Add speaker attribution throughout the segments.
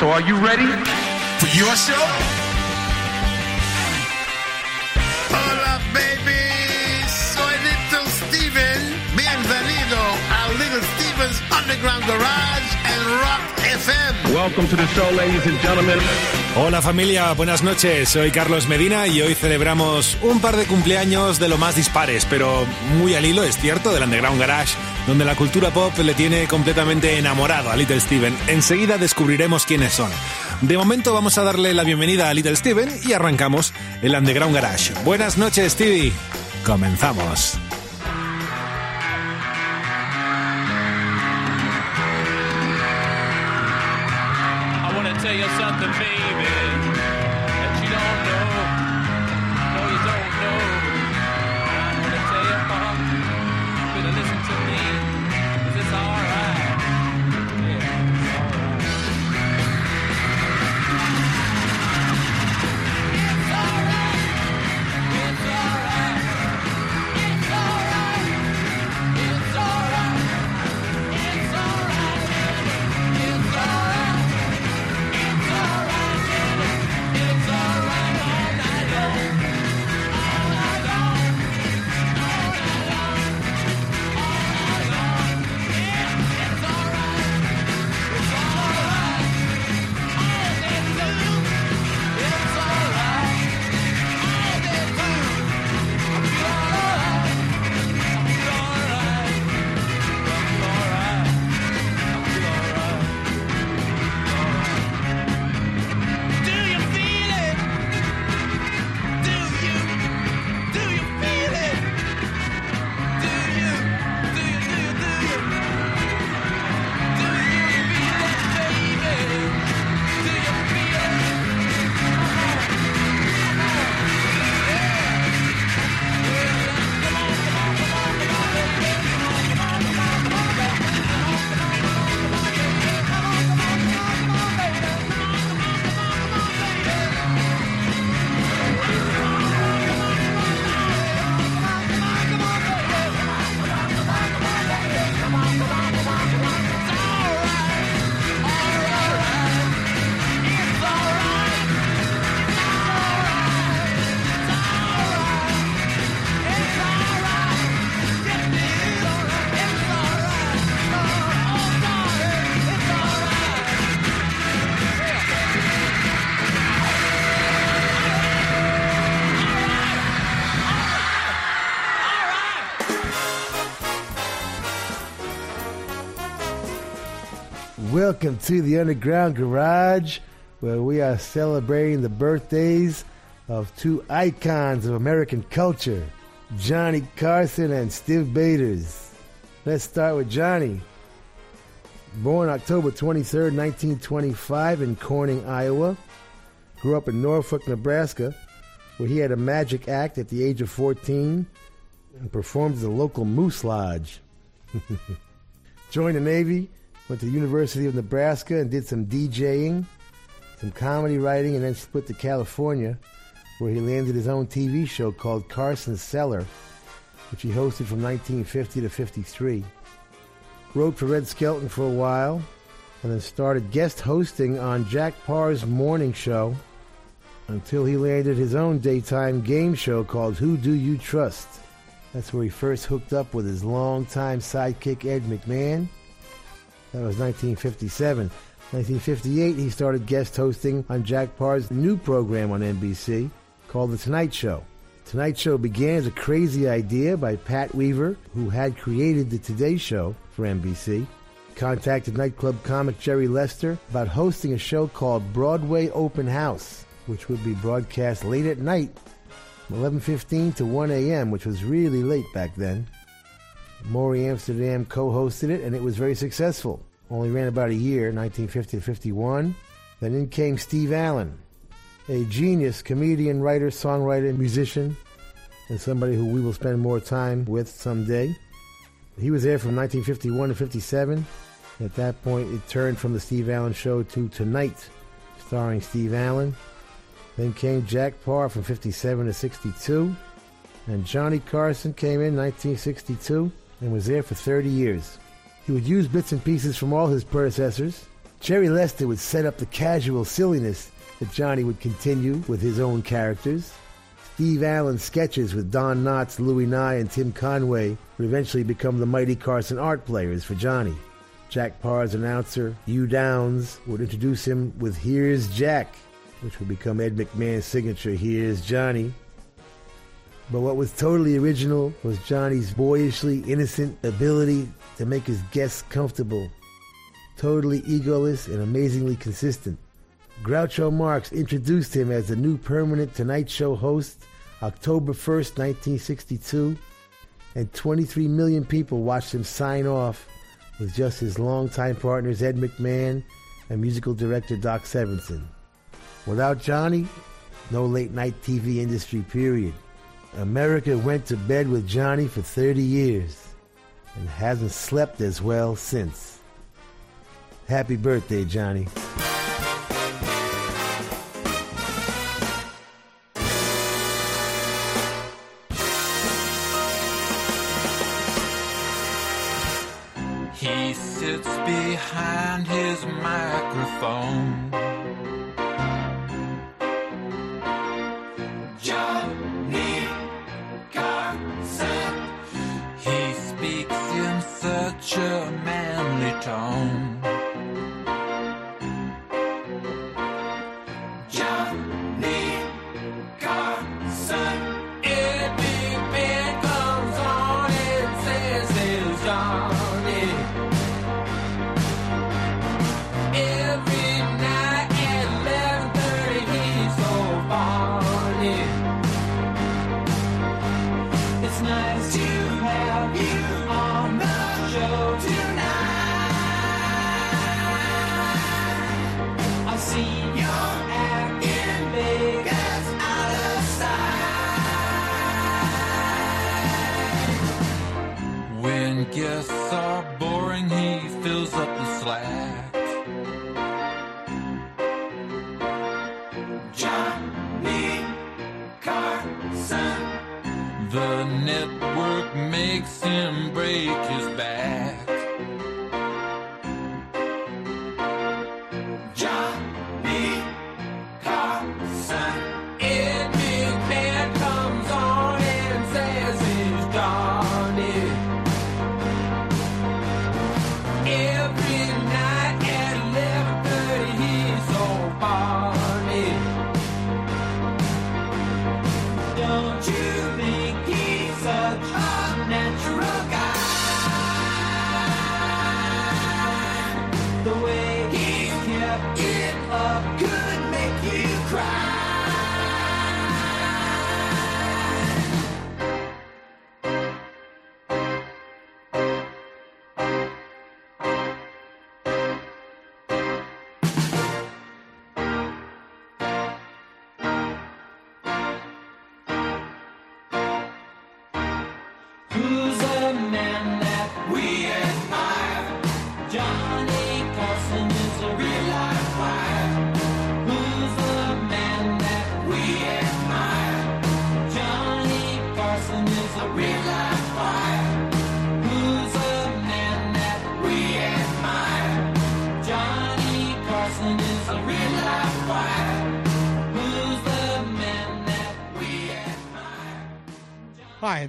Speaker 1: So are you ready?
Speaker 2: For your show? Hola, baby. Soy Little Steven. Bienvenido a Little Steven's Underground Garage and Rock FM.
Speaker 1: Welcome to the show, ladies and gentlemen.
Speaker 3: Hola familia, buenas noches. Soy Carlos Medina y hoy celebramos un par de cumpleaños de lo más dispares, pero muy al hilo, es cierto, del Underground Garage, donde la cultura pop le tiene completamente enamorado a Little Steven. Enseguida descubriremos quiénes son. De momento vamos a darle la bienvenida a Little Steven y arrancamos el Underground Garage. Buenas noches, Stevie. Comenzamos.
Speaker 4: Welcome to the Underground Garage, where we are celebrating the birthdays of two icons of American culture, Johnny Carson and Steve Bators. Let's start with Johnny. Born October 23rd, 1925, in Corning, Iowa. Grew up in Norfolk, Nebraska, where he had a magic act at the age of 14 and performed at the local Moose Lodge. Joined the Navy, went to the University of Nebraska and did some DJing, some comedy writing, and then split to California, where he landed his own TV show called Carson's Cellar, which he hosted from 1950 to 53. Wrote for Red Skelton for a while, and then started guest hosting on Jack Paar's morning show until he landed his own daytime game show called Who Do You Trust? That's where he first hooked up with his longtime sidekick Ed McMahon. That was 1957. 1958, he started guest hosting on Jack Paar's new program on NBC called The Tonight Show. Tonight Show began as a crazy idea by Pat Weaver, who had created The Today Show for NBC. Contacted nightclub comic Jerry Lester about hosting a show called Broadway Open House, which would be broadcast late at night, 11:15 to 1 a.m., which was really late back then. Morey Amsterdam co-hosted it, and it was very successful. Only ran about a year, 1950 to 51. Then in came Steve Allen, a genius comedian, writer, songwriter, musician, and somebody who we will spend more time with someday. He was there from 1951 to 57. At that point, it turned from the Steve Allen Show to Tonight, starring Steve Allen. Then came Jack Paar from 57 to 62. And Johnny Carson came in 1962 and was there for 30 years. He would use bits and pieces from all his predecessors, Jerry Lester would set up the casual silliness that Johnny would continue with his own characters. Steve Allen's sketches with Don Knotts, Louis Nye, and Tim Conway would eventually become the Mighty Carson art players for Johnny. Jack Paar's announcer, Hugh Downs, would introduce him with Here's Jack, which would become Ed McMahon's signature Here's Johnny. But what was totally original was Johnny's boyishly innocent ability to make his guests comfortable. Totally egoless and amazingly consistent. Groucho Marx introduced him as the new permanent Tonight Show host October 1st, 1962, and 23 million people watched him sign off with just his longtime partners Ed McMahon and musical director Doc Severinsen. Without Johnny, no late night TV industry, period. America went to bed with Johnny for 30 years and hasn't slept as well since. Happy birthday, Johnny.
Speaker 5: He sits behind his microphone. Such a manly tone.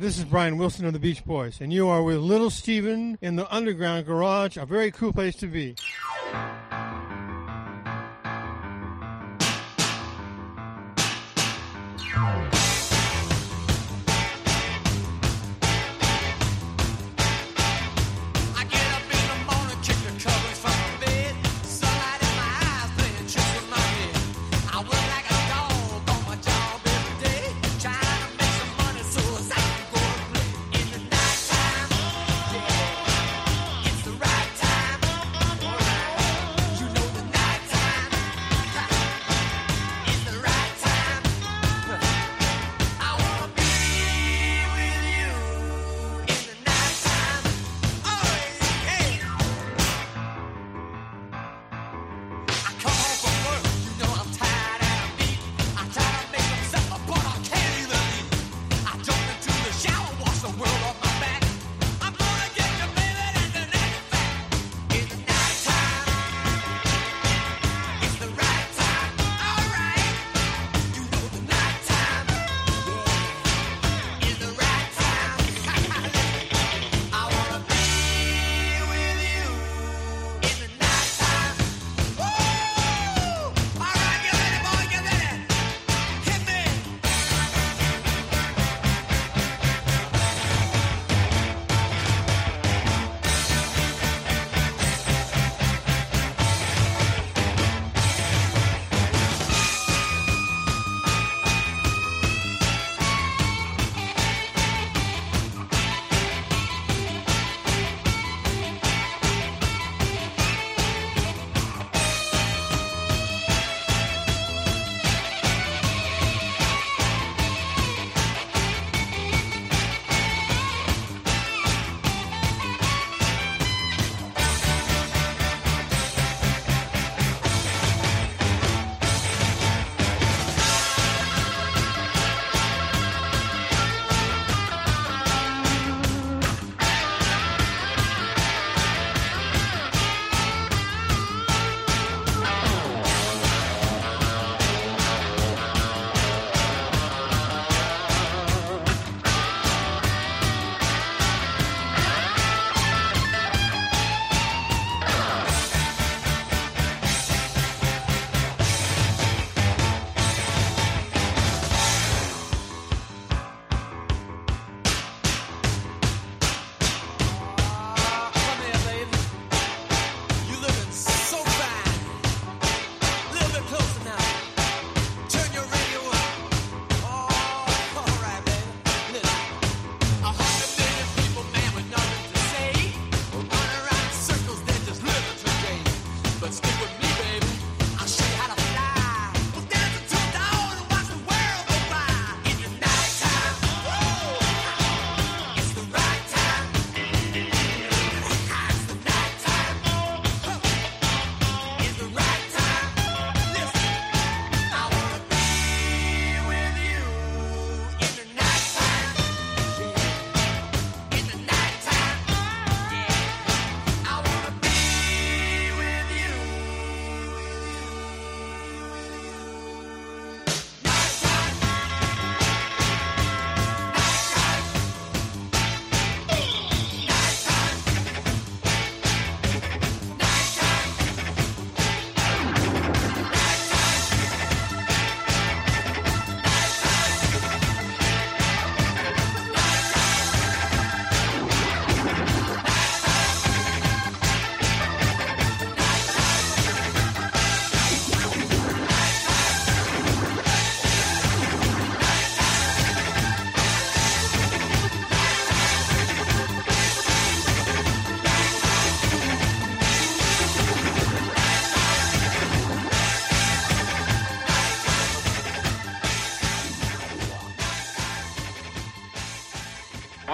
Speaker 6: This is Brian Wilson of the Beach Boys, and you are with Little Steven in the Underground Garage, a very cool place to be.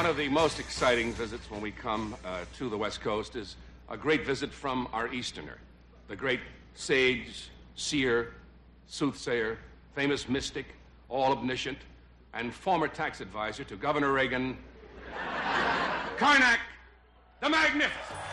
Speaker 7: One of the most exciting visits when we come uh, to the West Coast is a great visit from our Easterner, the great sage, seer, soothsayer, famous mystic, all omniscient, and former tax advisor to Governor Reagan, Karnak the Magnificent.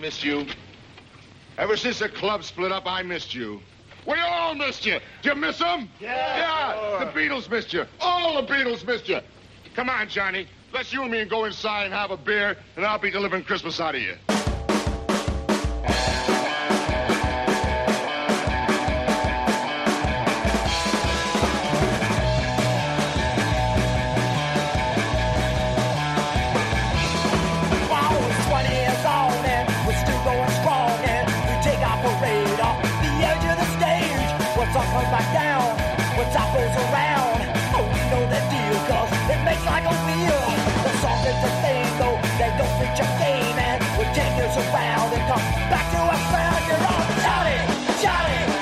Speaker 8: Missed you. Ever since the club split up, I missed you. We all missed you. Did you miss them? Yeah. Yeah. The Beatles missed you. All the Beatles missed you. Come on, Johnny. Let's you and me go inside and have a beer, and I'll be delivering Christmas out of you.
Speaker 9: The thing though, they don't reach a game and we take years around and come back to sound. You're all Johnny, Johnny,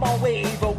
Speaker 9: All wave, but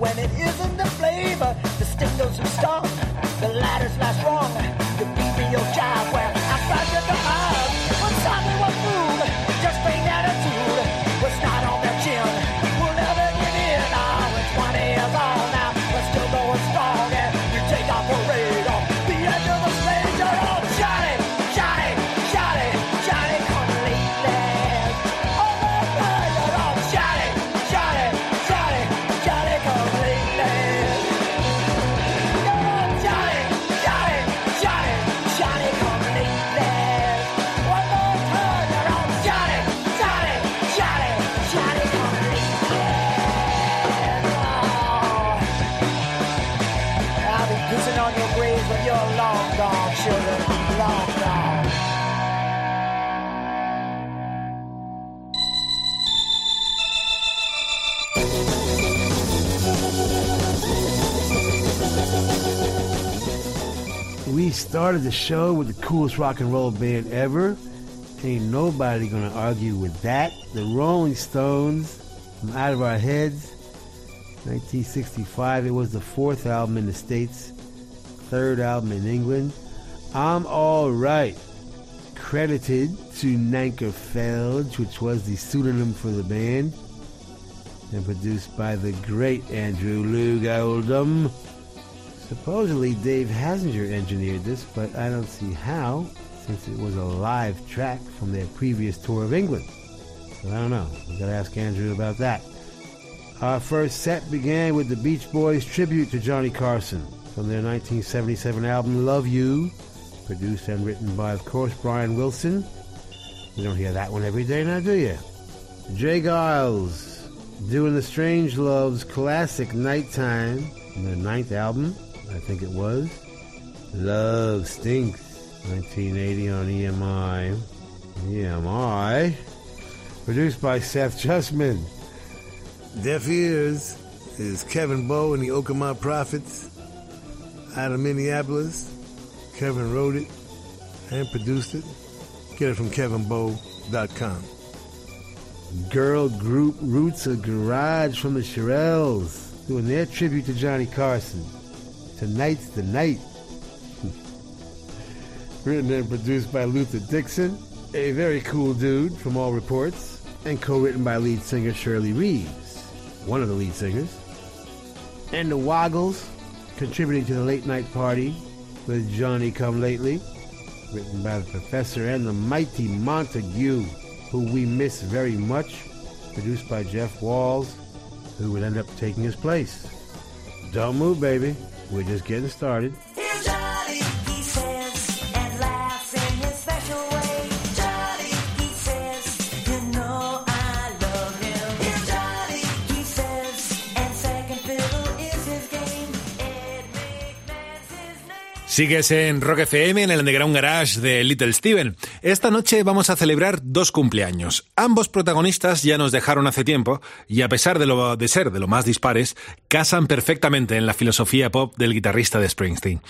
Speaker 4: started the show with the coolest rock and roll band ever. Ain't nobody gonna argue with that. The Rolling Stones, from Out of Our Heads, 1965. It was the fourth album in the States, third album in England. I'm All Right, credited to Nanker Phelge, which was the pseudonym for the band, and produced by the great Andrew Loog Oldham. Supposedly, Dave Hassinger engineered this, but I don't see how, since it was a live track from their previous tour of England. So I don't know. We gotta ask Andrew about that. Our first set began with the Beach Boys tribute to Johnny Carson from their 1977 album Love You, produced and written by, of course, Brian Wilson. You don't hear that one every day now, do you? J. Geils doing the Strangeloves classic Nighttime, their ninth album, I think it was. Love Stinks, 1980 on EMI. EMI. Produced by Seth Justman. Deaf Ears is Kevin Bowe and the Okemah Prophets out of Minneapolis. Kevin wrote it and produced it. Get it from kevinbowe.com. Girl group Roots of Garage from the Shirelles doing their tribute to Johnny Carson. Tonight's the night. Written and produced by Luther Dixon, a very cool dude from all reports, and co-written by lead singer Shirley Reeves. one of the lead singers. And the Woggles, contributing to the late night party with Johnny Come Lately, written by the Professor and the Mighty Montague, who we miss very much, produced by Jeff Walls, who would end up taking his place. Don't move, baby. We're just getting started.
Speaker 3: Sigues en Rock FM en el Underground Garage de Little Steven. Esta noche vamos a celebrar dos cumpleaños. Ambos protagonistas ya nos dejaron hace tiempo y a pesar de, lo, de ser de lo más dispares, casan perfectamente en la filosofía pop del guitarrista de Springsteen.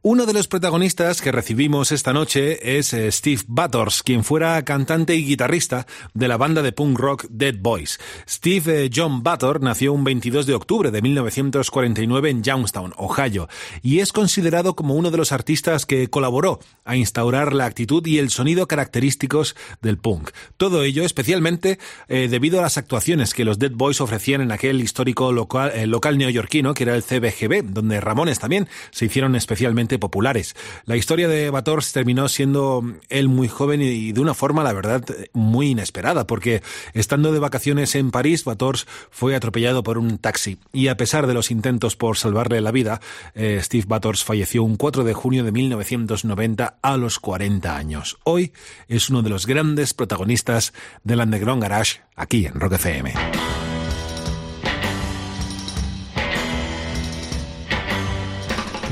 Speaker 3: Uno de los protagonistas que recibimos esta noche es eh, Steve Butters, quien fuera cantante y guitarrista de la banda de punk rock Dead Boys. Steve eh, John Butter nació un 22 de octubre de 1949 en Youngstown, Ohio, y es considerado como uno de los artistas que colaboró a instaurar la actitud y el sonido característicos del punk. Todo ello especialmente eh, debido a las actuaciones que los Dead Boys ofrecían en aquel histórico local, eh, local neoyorquino que era el CBGB, donde Ramones también se hicieron especialmente populares. La historia de Bators terminó siendo él muy joven y de una forma, la verdad, muy inesperada, porque estando de vacaciones en París, Bators fue atropellado por un taxi y a pesar de los intentos por salvarle la vida, eh, Steve Bators falleció un 4 de junio de 1990 a los 40 años. Hoy es uno de los grandes protagonistas del Underground Garage aquí en Rock FM.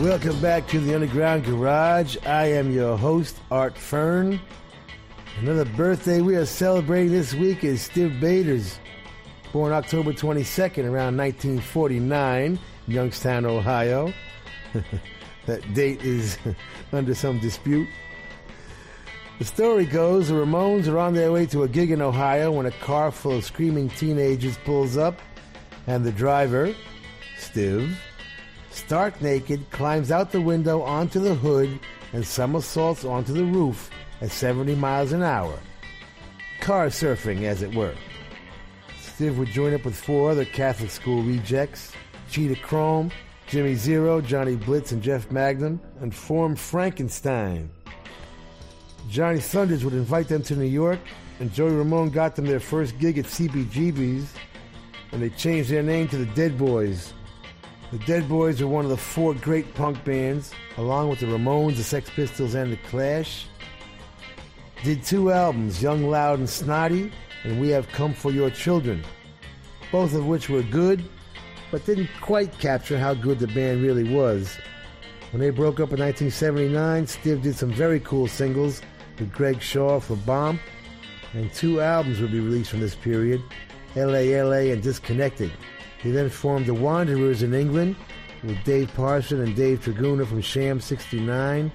Speaker 4: Welcome back to the Underground Garage. I am your host, Art Fern. Another birthday we are celebrating this week is Steve Bader's, born October 22nd, around 1949, Youngstown, Ohio. that date is under some dispute. The story goes the Ramones are on their way to a gig in Ohio when a car full of screaming teenagers pulls up, and the driver, Stiv, stark naked, climbs out the window onto the hood and somersaults onto the roof at 70 miles an hour. Car surfing, as it were. Stiv would join up with four other Catholic school rejects Cheetah Chrome, Jimmy Zero, Johnny Blitz, and Jeff Magnum, and form Frankenstein. Johnny Thunders would invite them to New York, and Joey Ramone got them their first gig at CBGB's, and they changed their name to the Dead Boys. The Dead Boys are one of the four great punk bands, along with the Ramones, the Sex Pistols, and the Clash. Did two albums, Young, Loud, and Snotty, and We Have Come for Your Children, both of which were good, but didn't quite capture how good the band really was. When they broke up in 1979, Steve did some very cool singles with Greg Shaw for Bomp, and two albums would be released from this period, LA LA and Disconnected. He then formed the Wanderers in England with Dave Parson and Dave Tregunna from Sham 69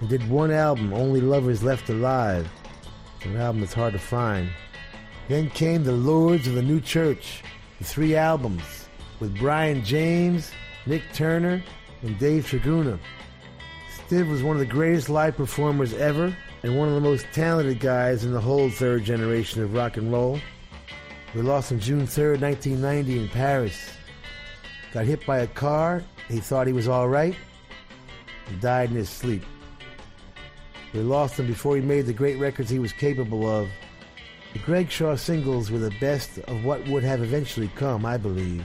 Speaker 4: and did one album, Only Lovers Left Alive, an album that's hard to find. Then came the Lords of the New Church, the three albums with Brian James, Nick Turner, and Dave Tregunna. Steve was one of the greatest live performers ever and one of the most talented guys in the whole third generation of rock and roll. We lost him June 3rd, 1990 in Paris. Got hit by a car. He thought he was all right. Died in his sleep. We lost him before he made the great records he was capable of. The Greg Shaw singles were the best of what would have eventually come, I believe.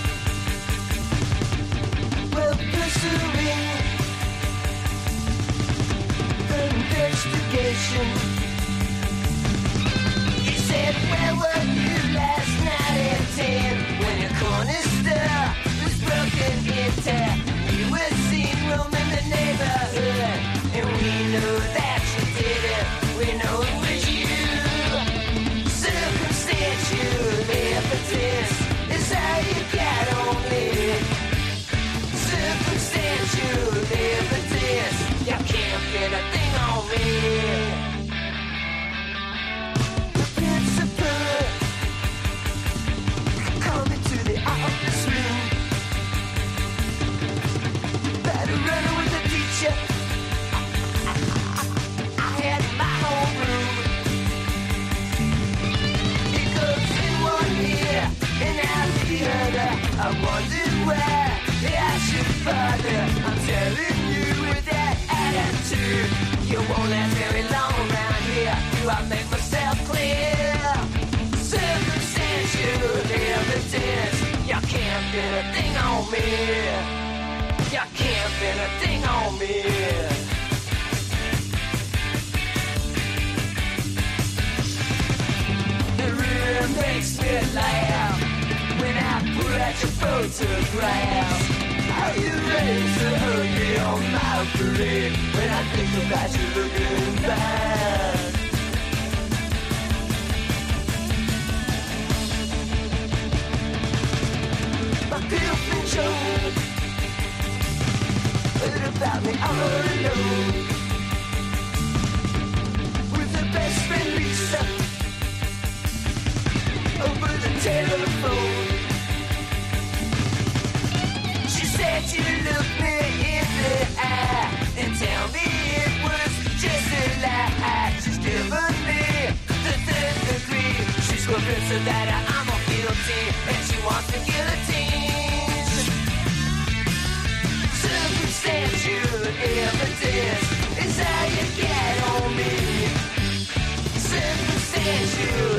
Speaker 5: investigation. He said, Where were you last night at 10 when your corner was broken into? You were seen roaming the neighborhood, and we know that you did it. We know it was you. Circumstantial evidence is how you got on me. Circumstantial
Speaker 10: I makes laugh when I pull out your photograph. How you raise a hoodie on my parade when I think about you looking bad. My girlfriend Joan heard about me all alone with her best friend Lisa the. She said she looked me in the eye and tell me it was just a lie. She's given me the third degree. She's convinced that I'm a guilty and she wants me guillotine. Circumstantial evidence is how you get on me. Circumstantial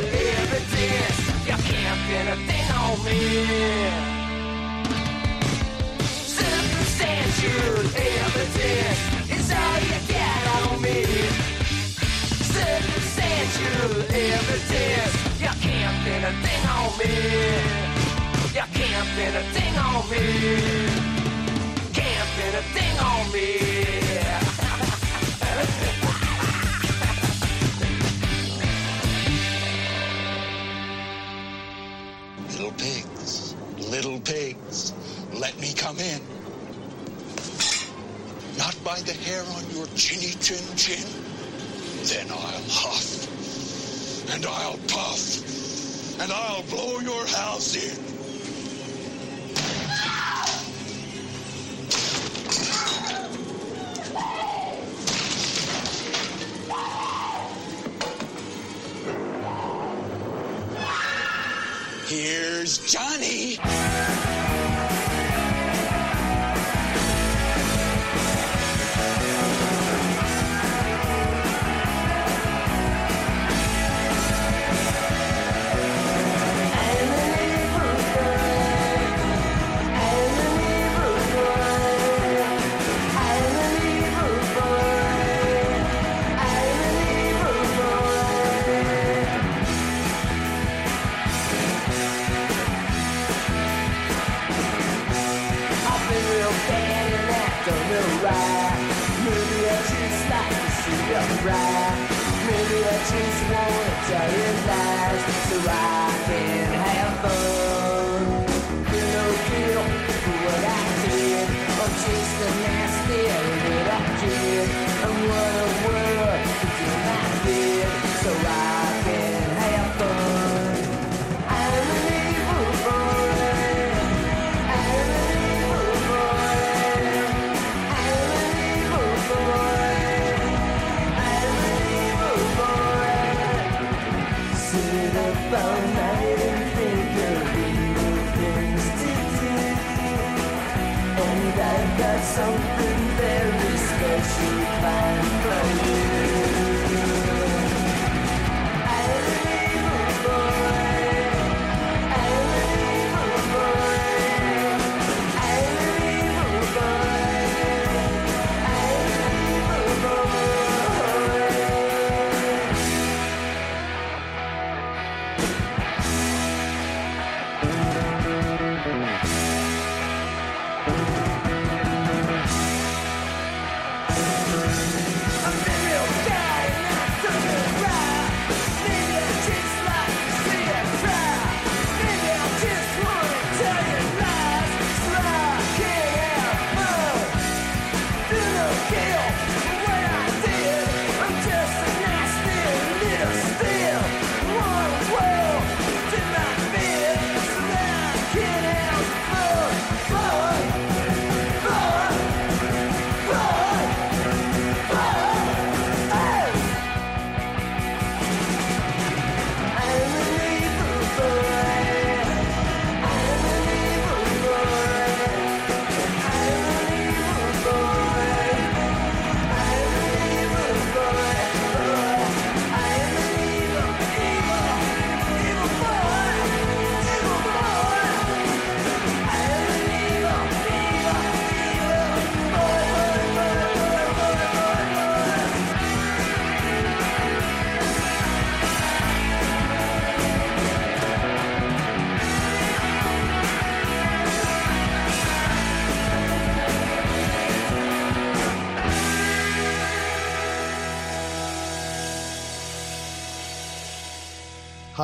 Speaker 10: pin a thing on me. Circumstantial evidence is all you get on me. Circumstantial evidence, you can't pin a thing on me. You can't pin a thing on me. Can't pin a thing on me.
Speaker 11: Little pigs, let me come in. Not by the hair on your chinny chin chin. Then I'll huff, and I'll puff, and I'll blow your house in.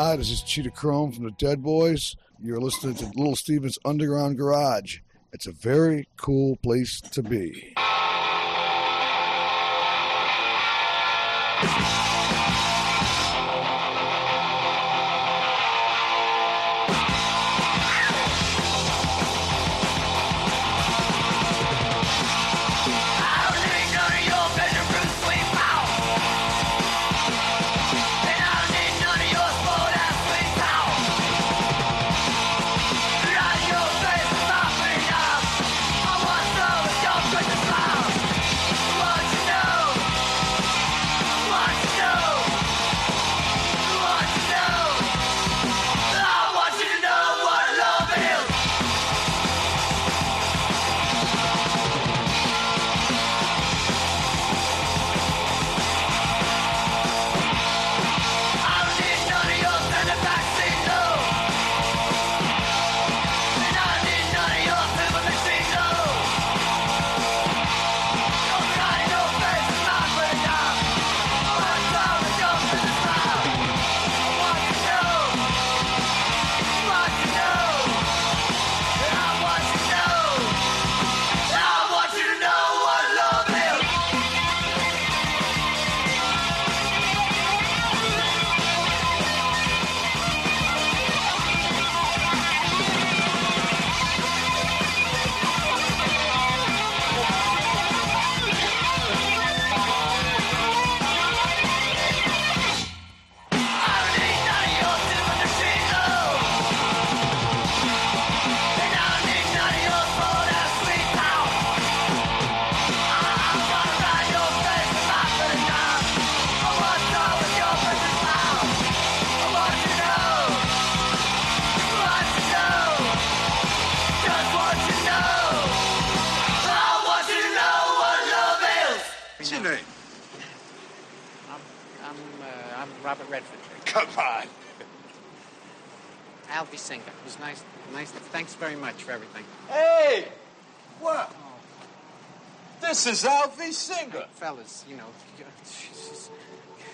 Speaker 12: Hi, this is Cheetah Chrome from the Dead Boys. You're listening to Little Steven's Underground Garage. It's a very cool place to be.
Speaker 13: This is Alfie Singer.
Speaker 14: Fellas, you know. Jesus.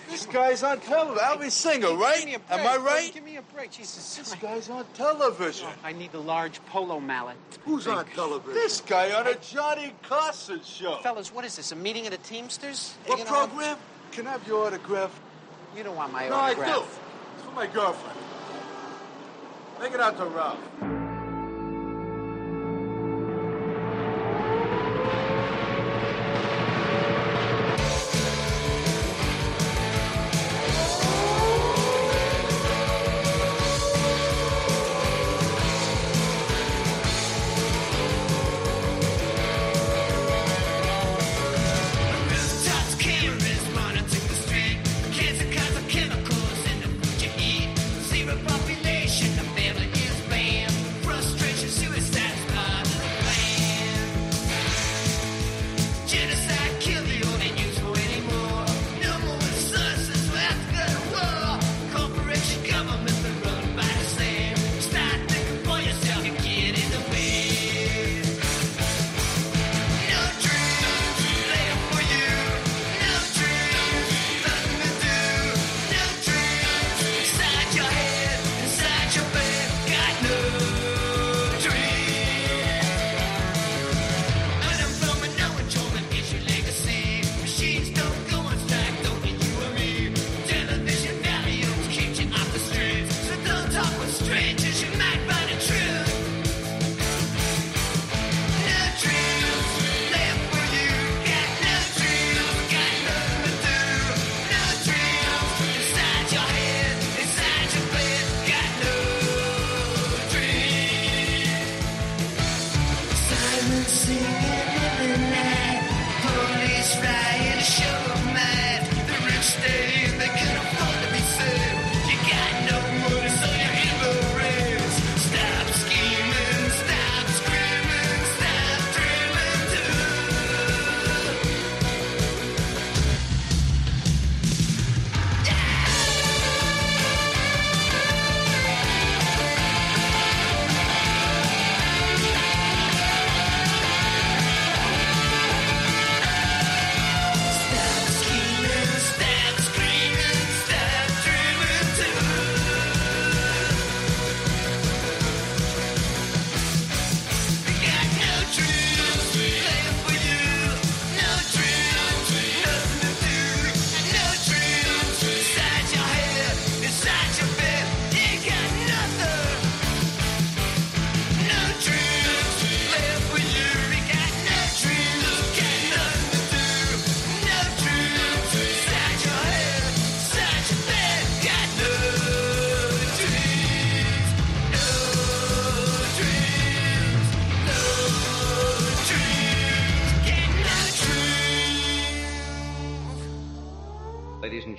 Speaker 13: This guy's on television. Alfie Singer, right?
Speaker 14: Give me a break.
Speaker 13: Am I
Speaker 14: Oh,
Speaker 13: right?
Speaker 14: Give me a break. Jesus.
Speaker 13: This guy's on television.
Speaker 14: Oh, I need the large polo mallet.
Speaker 13: Who's on television? This guy on a Johnny Carson show.
Speaker 14: Fellas, what is this? A meeting of the Teamsters?
Speaker 13: What
Speaker 14: You know,
Speaker 13: program? Can I have your autograph?
Speaker 14: You don't want my
Speaker 13: no, I do. It's for my girlfriend. Make it out to Ralph.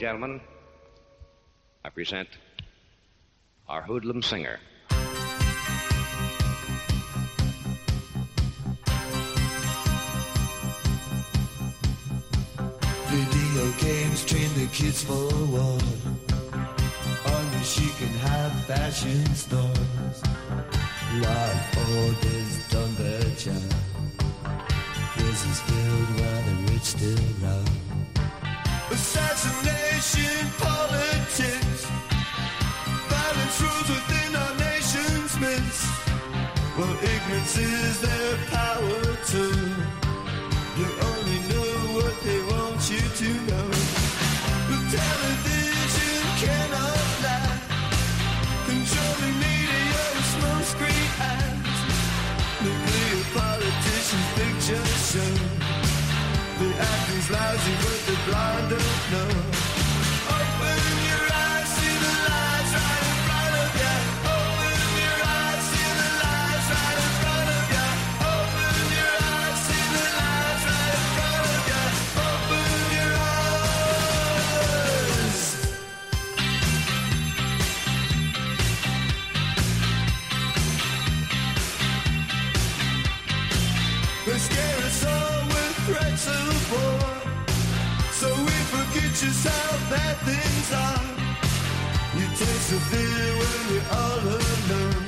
Speaker 15: Gentlemen, I present our hoodlum singer.
Speaker 16: Video games train the kids for war. Only she can have fashion stores. Law orders done their job. Prisons filled while the rich still rob. Assassination politics. Rules within our nation's midst. Well, ignorance is their power too. You only know what they want you to know. The television cannot lie. Controlling media with smoke screen eyes. Nuclear politicians picture show. The you but the blind don't. Just how bad things are. You taste the fear when you're all alone.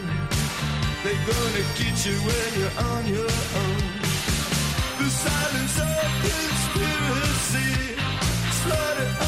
Speaker 16: They're gonna get you when you're on your own. The silence of conspiracy. Slaughter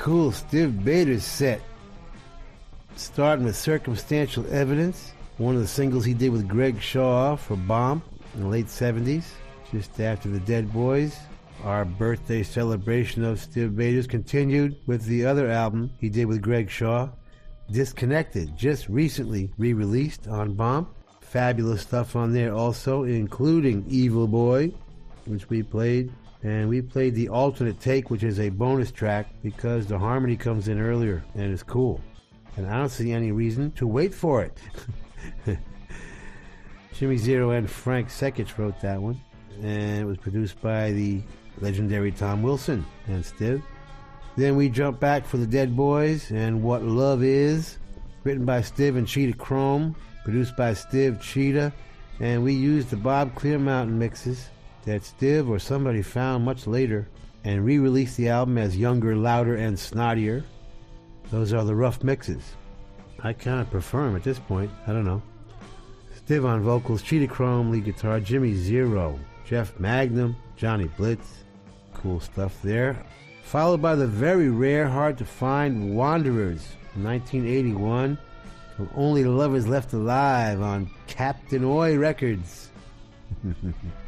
Speaker 4: cool Stiv Bators set, starting with Circumstantial Evidence, one of the singles he did with Greg Shaw for Bomp in the late 70s, just after the Dead Boys. Our birthday celebration of Stiv Bators' continued with the other album he did with Greg Shaw, Disconnected, just recently re released on Bomp. Fabulous stuff on there also, including Evil Boy, which we played. And we played the alternate take, which is a bonus track because the harmony comes in earlier and it's cool. And I don't see any reason to wait for it. Jimmy Zero and Frank Secich wrote that one. And it was produced by the legendary Tom Wilson and Stiv. Then we jump back for the Dead Boys and What Love Is, written by Stiv and Cheetah Chrome, produced by Stiv Cheetah, and we used the Bob Clearmountain mixes that Stiv or somebody found much later and re released the album as Younger, Louder, and Snottier. Those are the rough mixes. I kind of prefer them at this point. I don't know. Stiv on vocals, Cheetah Chrome, lead guitar, Jimmy Zero, Jeff Magnum, Johnny Blitz. Cool stuff there. Followed by the very rare, hard to find Wanderers, 1981, from Only Lovers Left Alive on Captain Oi Records.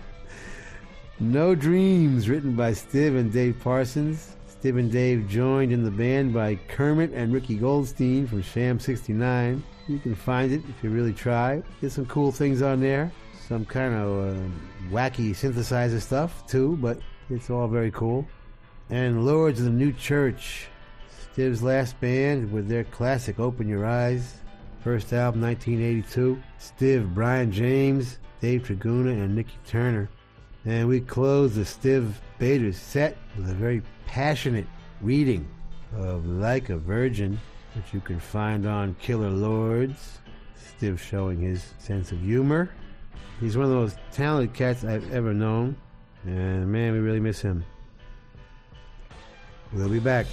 Speaker 4: no Dreams, written by Stiv and Dave Parsons. Stiv and Dave joined in the band by Kermit and Ricky Goldstein from Sham 69. You can find it if you really try. There's some cool things on there. Some kind of uh, wacky synthesizer stuff too, but it's all very cool. And Lords of the New Church, Stiv's last band with their classic Open Your Eyes. First album 1982. Stiv, Brian James, Dave Tregunna, and Nicky Turner. And we close the Stiv Bators set with a very passionate reading of Like a Virgin, which you can find on Killer Lords. Stiv showing his sense of humor. He's one of the most talented cats I've ever known. And man, we really miss him. We'll be back.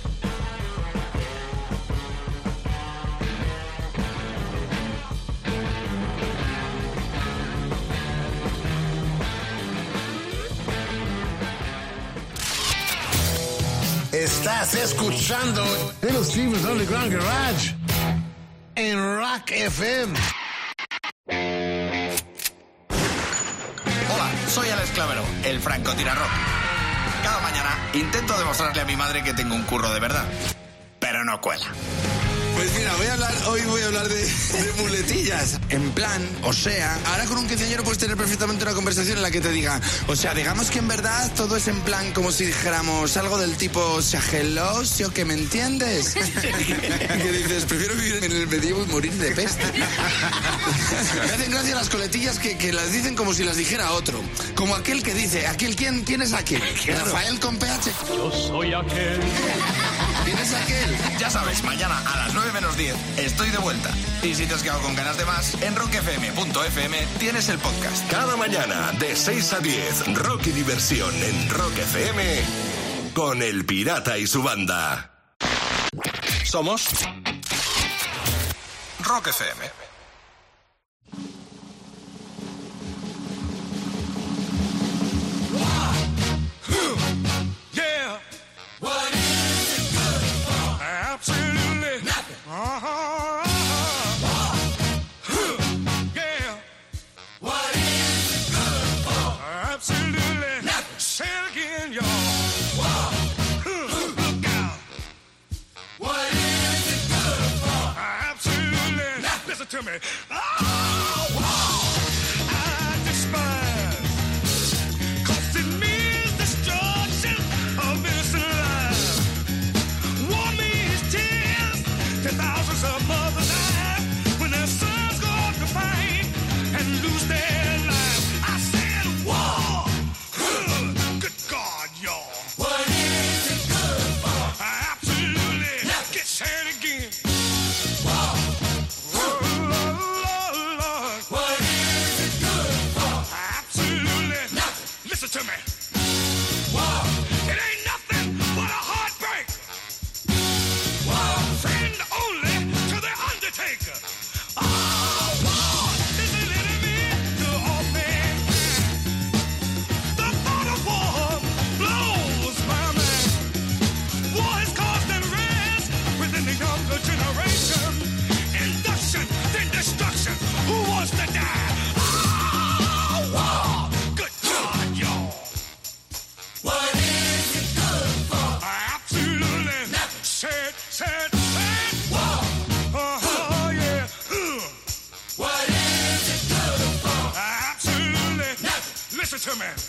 Speaker 2: Estás escuchando Little Steven's Underground Garage en Rock FM.
Speaker 17: Hola, soy Alex Clavero, el francotirarrock. Cada mañana intento demostrarle a mi madre que tengo un curro de verdad, pero no cuela.
Speaker 18: Pues mira, voy a hablar, hoy voy a hablar de, de muletillas. En plan, o sea, ahora con un quinceañero puedes tener perfectamente una conversación en la que te diga, o sea, digamos que en verdad todo es en plan como si dijéramos algo del tipo, o sea, hello, ¿sí o que me entiendes? que dices, prefiero vivir en el medievo y morir de peste. me hacen gracia las coletillas que, que las dicen como si las dijera otro. Como aquel que dice, aquel, ¿quién, quién es aquel? Rafael con PH.
Speaker 19: Yo soy aquel.
Speaker 17: ¿Quién es aquel? Ya sabes, mañana a las 9 menos 10 estoy de vuelta. Y si te has quedado con ganas de más, en rockfm.fm tienes el podcast.
Speaker 20: Cada mañana de 6 a 10, rock y diversión en Rock FM con El Pirata y su banda.
Speaker 17: Somos Rock FM.
Speaker 16: Me. Oh, to
Speaker 21: me! fisherman.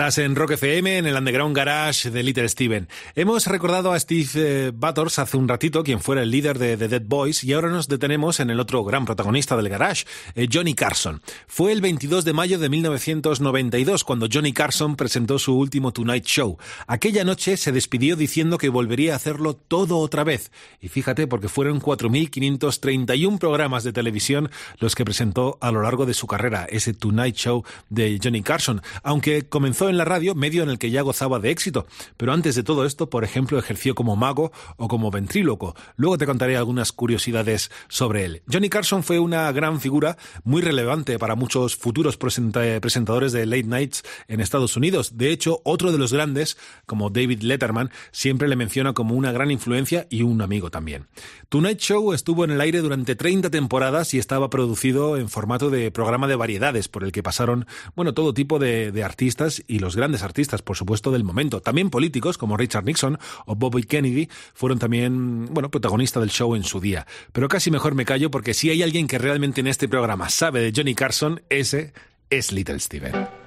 Speaker 3: Estás en Rock FM, en el Underground Garage de Little Steven. Hemos recordado a Steve eh, Butters hace un ratito, quien fuera el líder de The Dead Boys, y ahora nos detenemos en el otro gran protagonista del garage, eh, Johnny Carson. Fue el 22 de mayo de 1992 cuando Johnny Carson presentó su último Tonight Show. Aquella noche se despidió diciendo que volvería a hacerlo todo otra vez. Y fíjate, porque fueron 4.531 programas de televisión los que presentó a lo largo de su carrera, ese Tonight Show de Johnny Carson, aunque comenzó en la radio, medio en el que ya gozaba de éxito. Pero antes de todo esto, por ejemplo, ejerció como mago o como ventríloco. Luego te contaré algunas curiosidades sobre él. Johnny Carson fue una gran figura, muy relevante para muchos futuros presenta- presentadores de late nights en Estados Unidos. De hecho, otro de los grandes, como David Letterman, siempre le menciona como una gran influencia y un amigo también. Tonight Show estuvo en el aire durante 30 temporadas y estaba producido en formato de programa de variedades, por el que pasaron, bueno, todo tipo de artistas y los grandes artistas, por supuesto, del momento. También políticos como Richard Nixon o Bobby Kennedy fueron también, bueno, protagonistas del show en su día. Pero casi mejor me callo porque si hay alguien que realmente en este programa sabe de Johnny Carson, ese es Little Steven.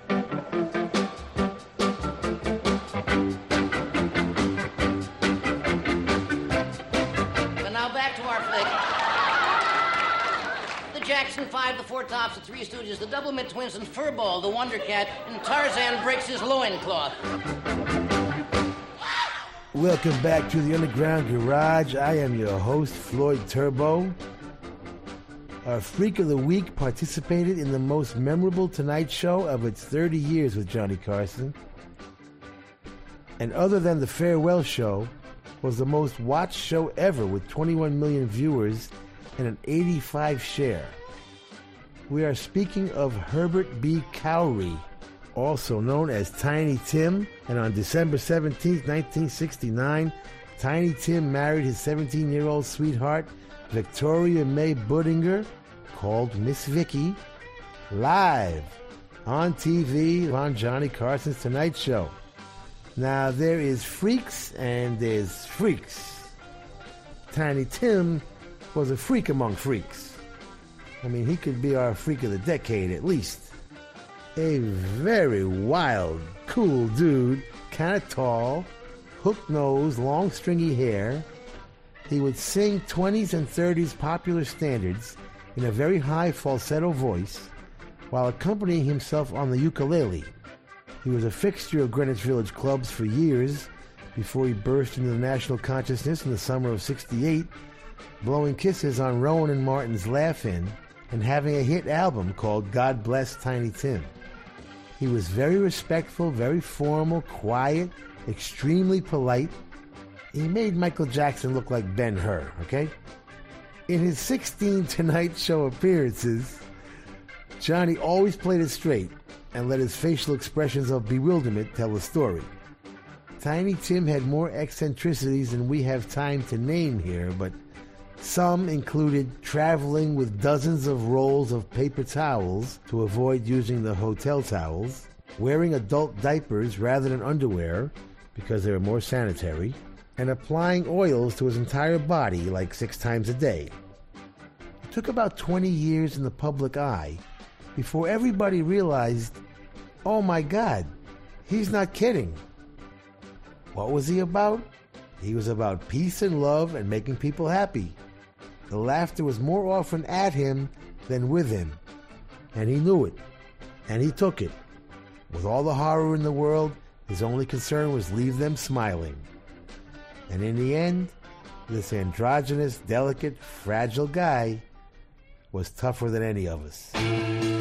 Speaker 22: Tops, the Three Stooges, the Doublemint Twins, and Furball, the Wonder Cat, and Tarzan breaks his loincloth.
Speaker 4: Welcome back to the Underground Garage. I am your host, Floyd Turbo. Our Freak of the Week participated in the most memorable Tonight Show of its 30 years with Johnny Carson. And other than the Farewell Show, was the most watched show ever with 21 million viewers and an 85 share. We are speaking of Herbert B. Khaury, also known as Tiny Tim, and on December 17, 1969, Tiny Tim married his 17 year old sweetheart, Victoria May Budinger, called Miss Vicky, live on TV on Johnny Carson's Tonight Show. Now, there is freaks and there's freaks. Tiny Tim was a freak among freaks. I mean, he could be our freak of the decade at least. A very wild, cool dude, kind of tall, hook nose, long stringy hair. He would sing 20s and 30s popular standards in a very high falsetto voice while accompanying himself on the ukulele. He was a fixture of Greenwich Village clubs for years before he burst into the national consciousness in the summer of 68, blowing kisses on Rowan and Martin's Laugh In and having a hit album called God Bless Tiny Tim. He was very respectful, very formal, quiet, extremely polite. He made Michael Jackson look like Ben Hur, okay? In his 16 Tonight Show appearances, Johnny always played it straight and let his facial expressions of bewilderment tell the story. Tiny Tim had more eccentricities than we have time to name here, but some included traveling with dozens of rolls of paper towels to avoid using the hotel towels, wearing adult diapers rather than underwear because they were more sanitary, and applying oils to his entire body like six times a day. It took about 20 years in the public eye before everybody realized, oh my God, he's not kidding. What was he about? He was about peace and love and making people happy. The laughter was more often at him
Speaker 5: than with him, and he knew it, and he took it. With all the horror in the world, his only concern was leave them smiling. And in the end, this androgynous, delicate, fragile guy was tougher than any of us.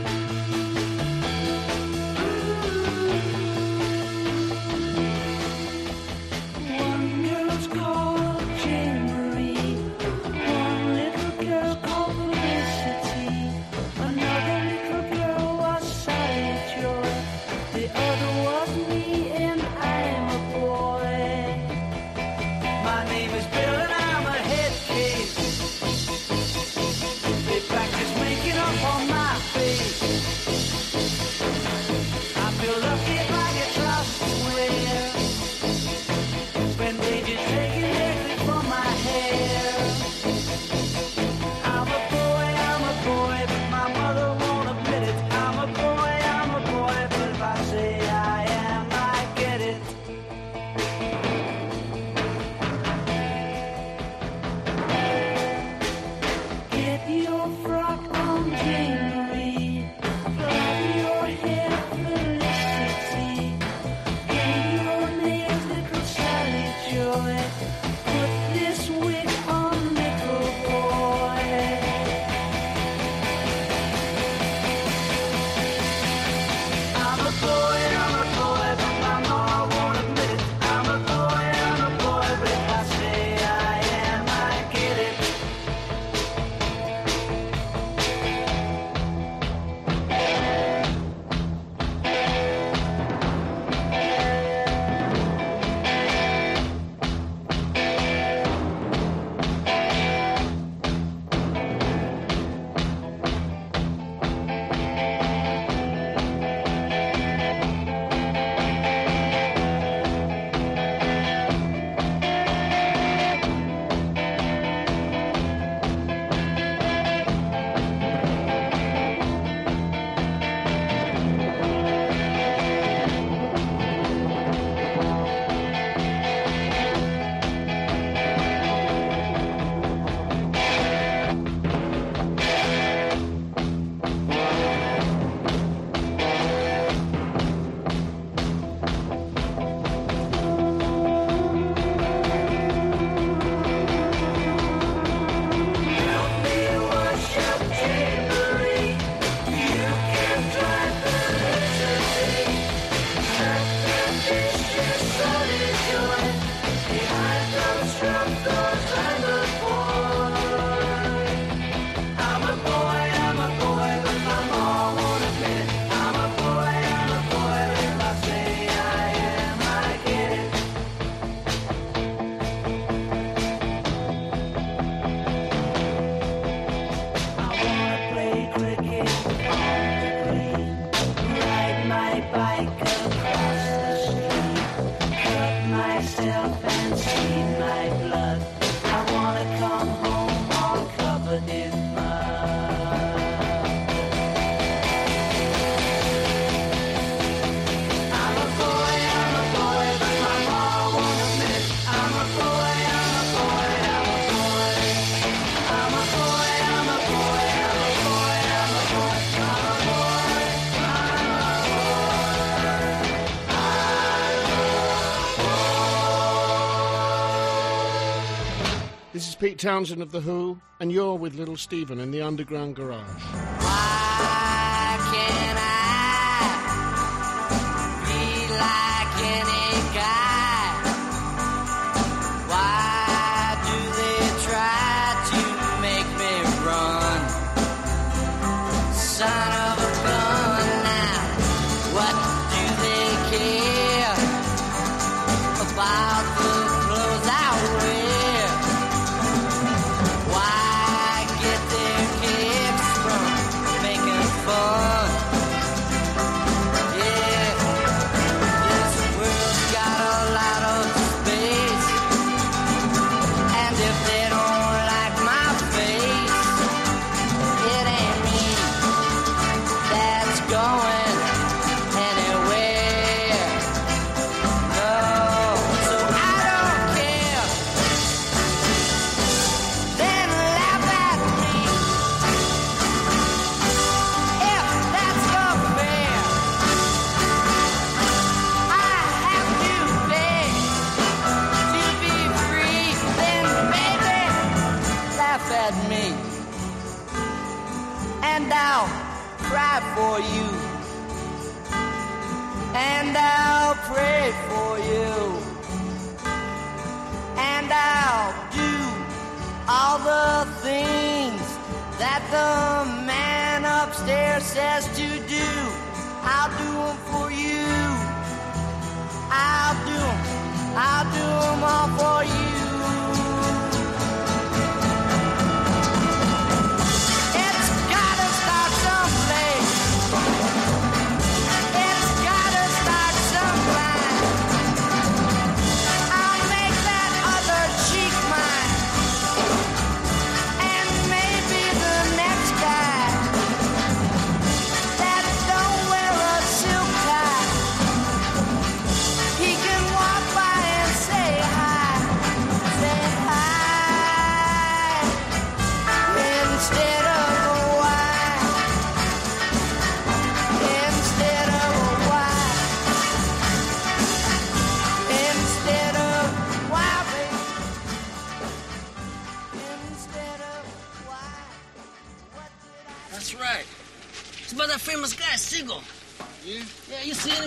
Speaker 2: Townshend of The Who, and you're with Little Steven in the Underground Garage.
Speaker 23: Why
Speaker 24: can
Speaker 16: I?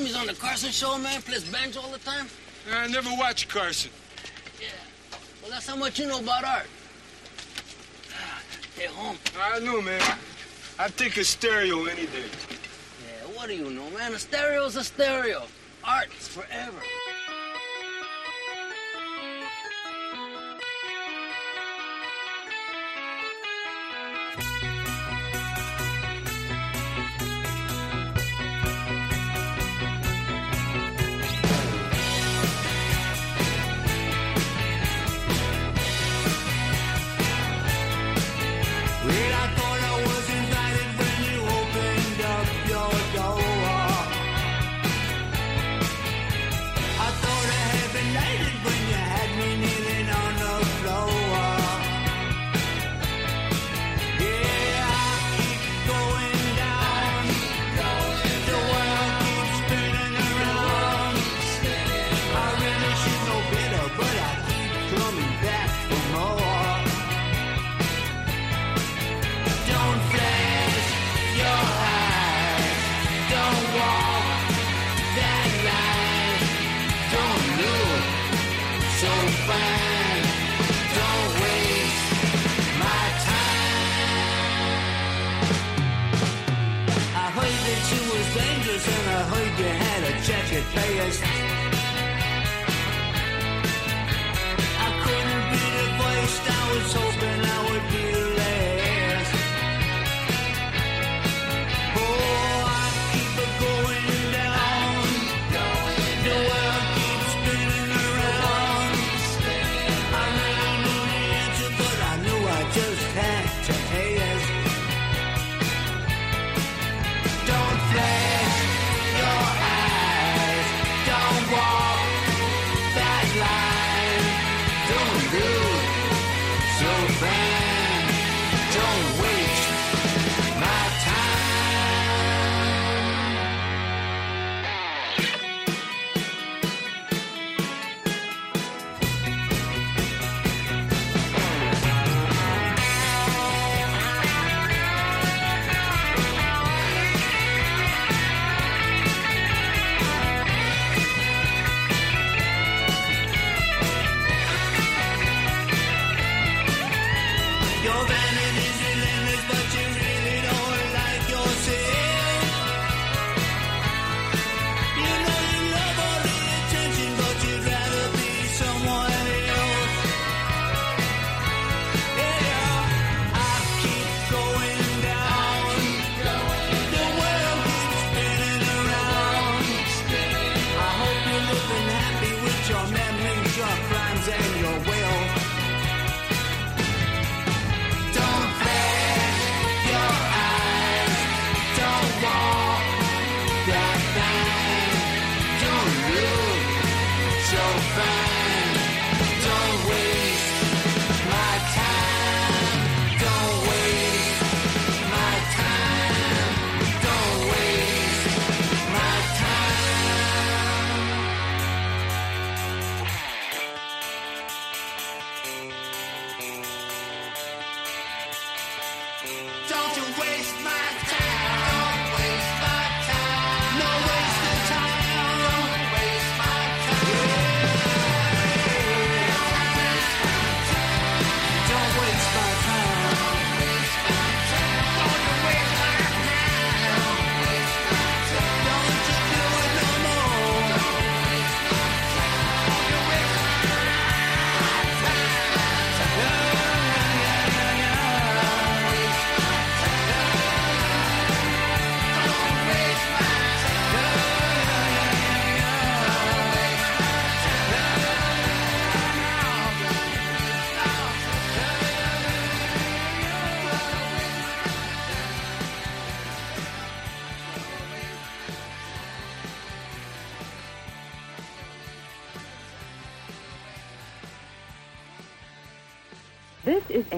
Speaker 16: He's on the Carson show, man? Plays banjo all the time?
Speaker 13: I never watched Carson. Yeah.
Speaker 16: Well, that's how much you know about art. Ah, hey, home.
Speaker 13: I know, man. I take a stereo any day.
Speaker 16: Yeah, what do you know, man? A stereo's a stereo. Art's forever.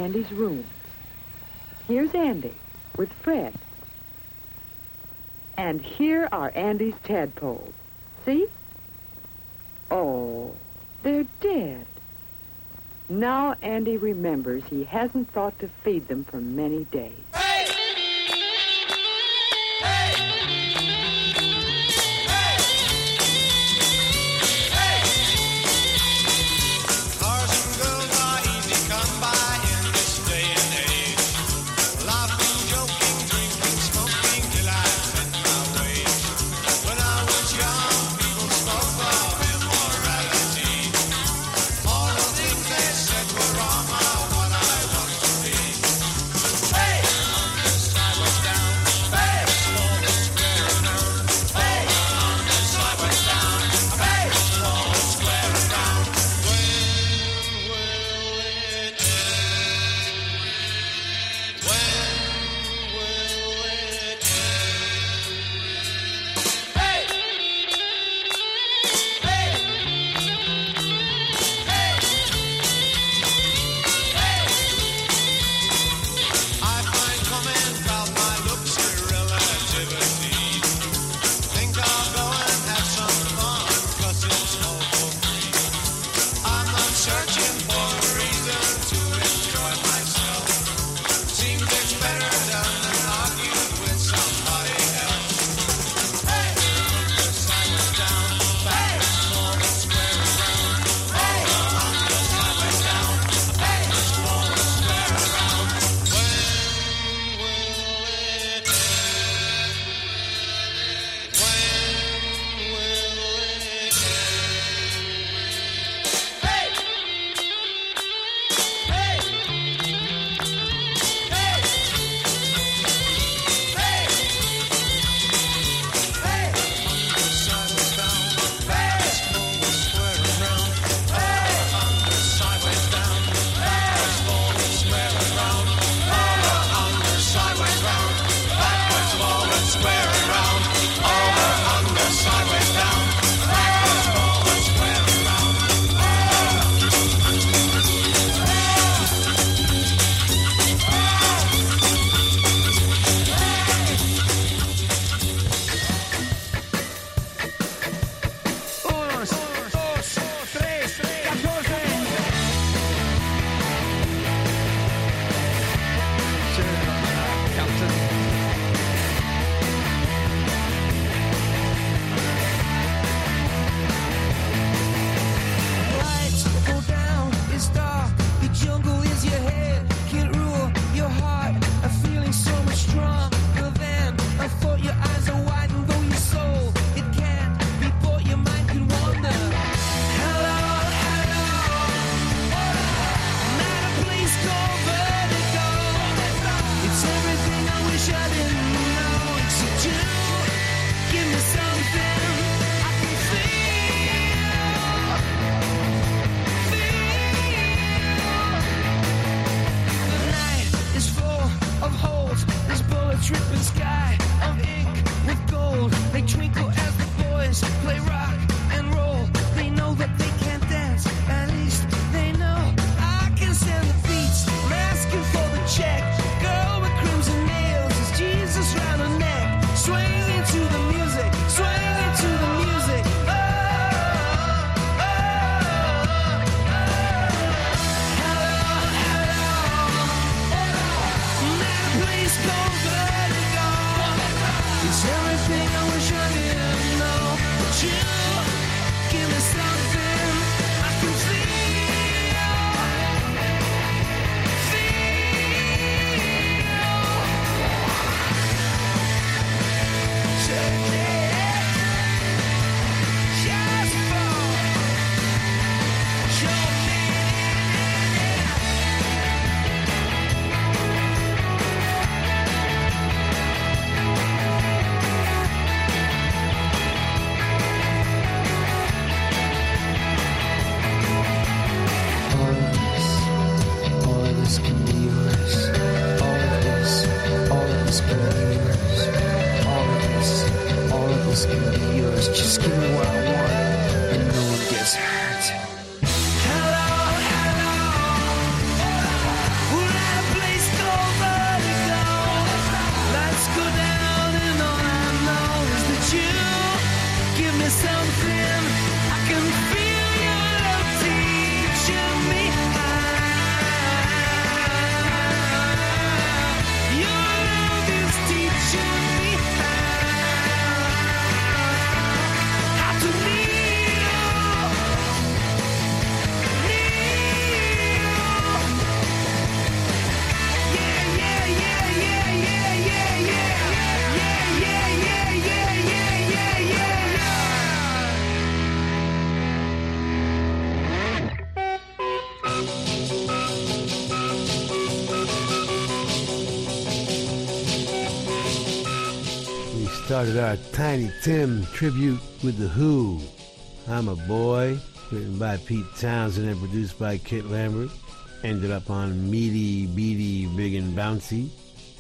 Speaker 25: Andy's room. Here's Andy with Fred. And here are Andy's tadpoles. See? Oh, they're dead. Now Andy remembers he hasn't thought to feed them for many days.
Speaker 16: Hey! Hey!
Speaker 4: Started our Tiny Tim tribute with The Who. I'm a Boy, written by Pete Townshend and produced by Kit Lambert. Ended up on Meaty, Beaty, Big and Bouncy,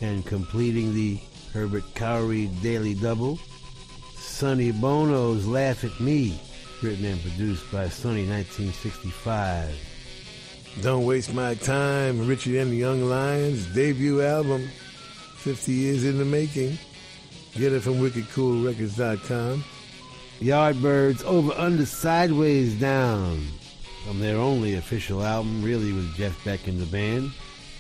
Speaker 4: and completing the Herbert Khaury Daily Double. Sonny Bono's Laugh at Me, written and produced by Sonny 1965. Don't Waste My Time, Richard and the Young Lions debut album, 50 years in the making. Get it from wickedcoolrecords.com. Yardbirds Over Under Sideways Down from their only official album, really with Jeff Beck in the band.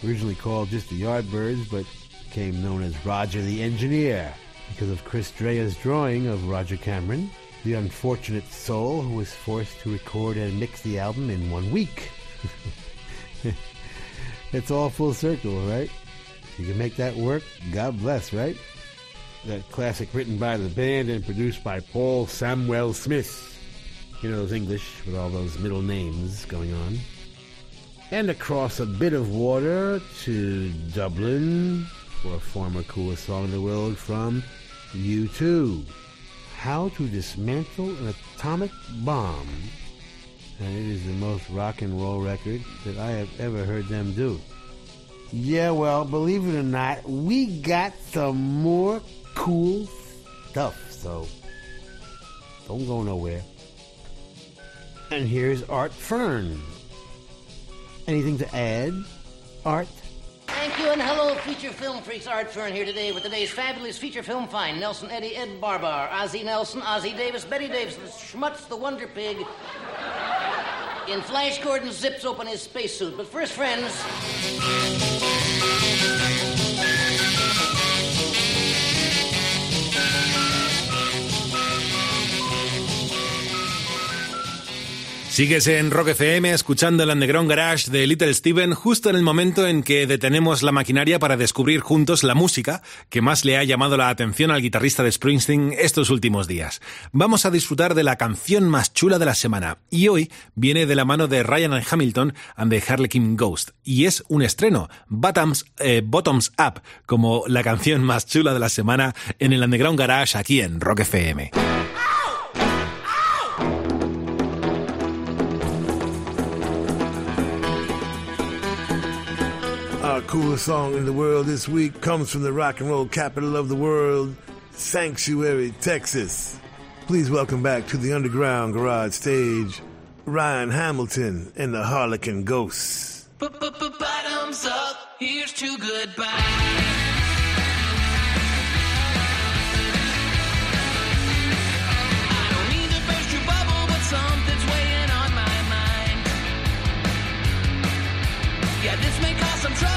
Speaker 4: Originally called just the Yardbirds, but became known as Roger the Engineer because of Chris Dreja's drawing of Roger Cameron, the unfortunate soul who was forced to record and mix the album in one week. it's all full circle, right? If you can make that work, God bless, right? That classic written by the band and produced by Paul Samwell-Smith. You know, those English with all those middle names going on. And across a bit of water to Dublin for a former coolest song in the world from U2. How to Dismantle an Atomic Bomb. And it is the most rock and roll record that I have ever heard them do. Yeah, well, believe it or not, we got some more cool stuff, so don't go nowhere. And here's Art Fern. Anything to add, Art?
Speaker 22: Thank you and hello, feature film freaks. Art Fern here today with today's fabulous feature film find. Nelson Eddy, Ed Barbar, Ozzie Nelson, Ozzie Davis, Bette Davis, Schmutz the Wonder Pig. In Flash Gordon zips open his spacesuit. But first, friends.
Speaker 3: Sigues en Rock FM escuchando el Underground Garage de Little Steven justo en el momento en que detenemos la maquinaria para descubrir juntos la música que más le ha llamado la atención al guitarrista de Springsteen estos últimos días. Vamos a disfrutar de la canción más chula de la semana y hoy viene de la mano de Ryan Hamilton and the Harlequin Ghost y es un estreno, Bottoms, eh, Bottoms Up, como la canción más chula de la semana en el Underground Garage aquí en Rock FM.
Speaker 4: Our coolest song in the world this week comes from the rock and roll capital of the world, Sanctuary, Texas. Please welcome back to the Underground Garage stage, Ryan Hamilton and the Harlequin Ghosts.
Speaker 5: Bottoms up, here's to goodbye. I don't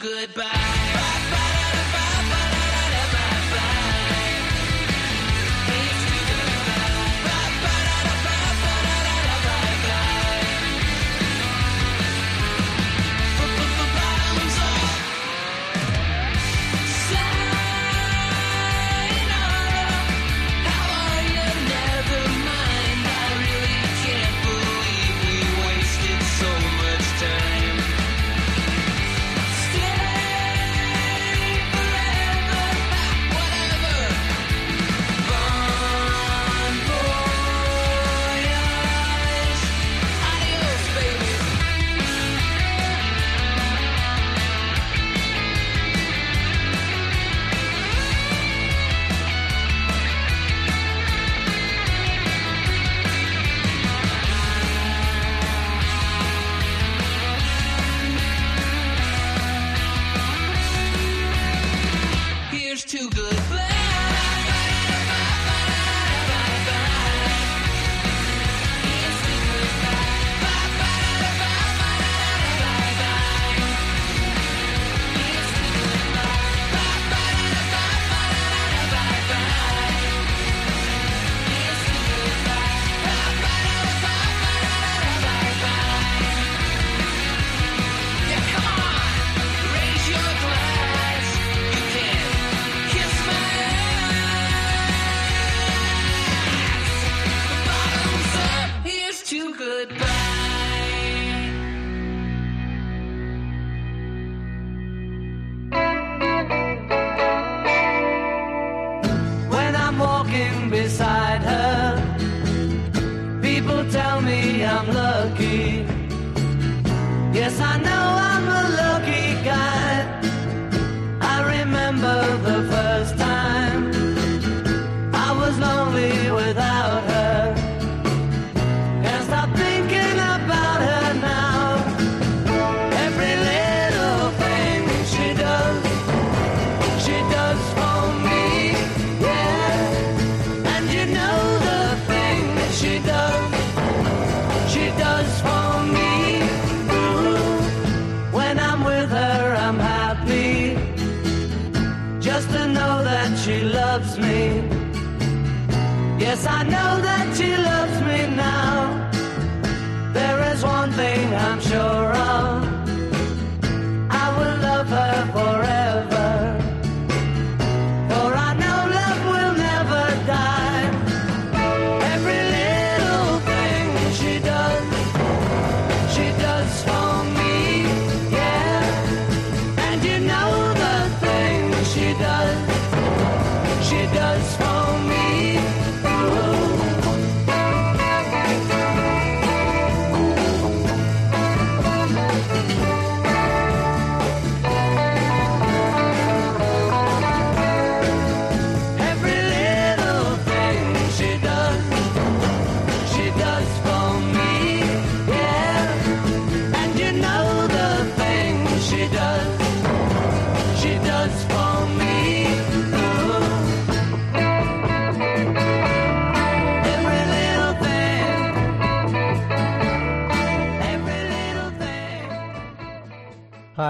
Speaker 5: goodbye.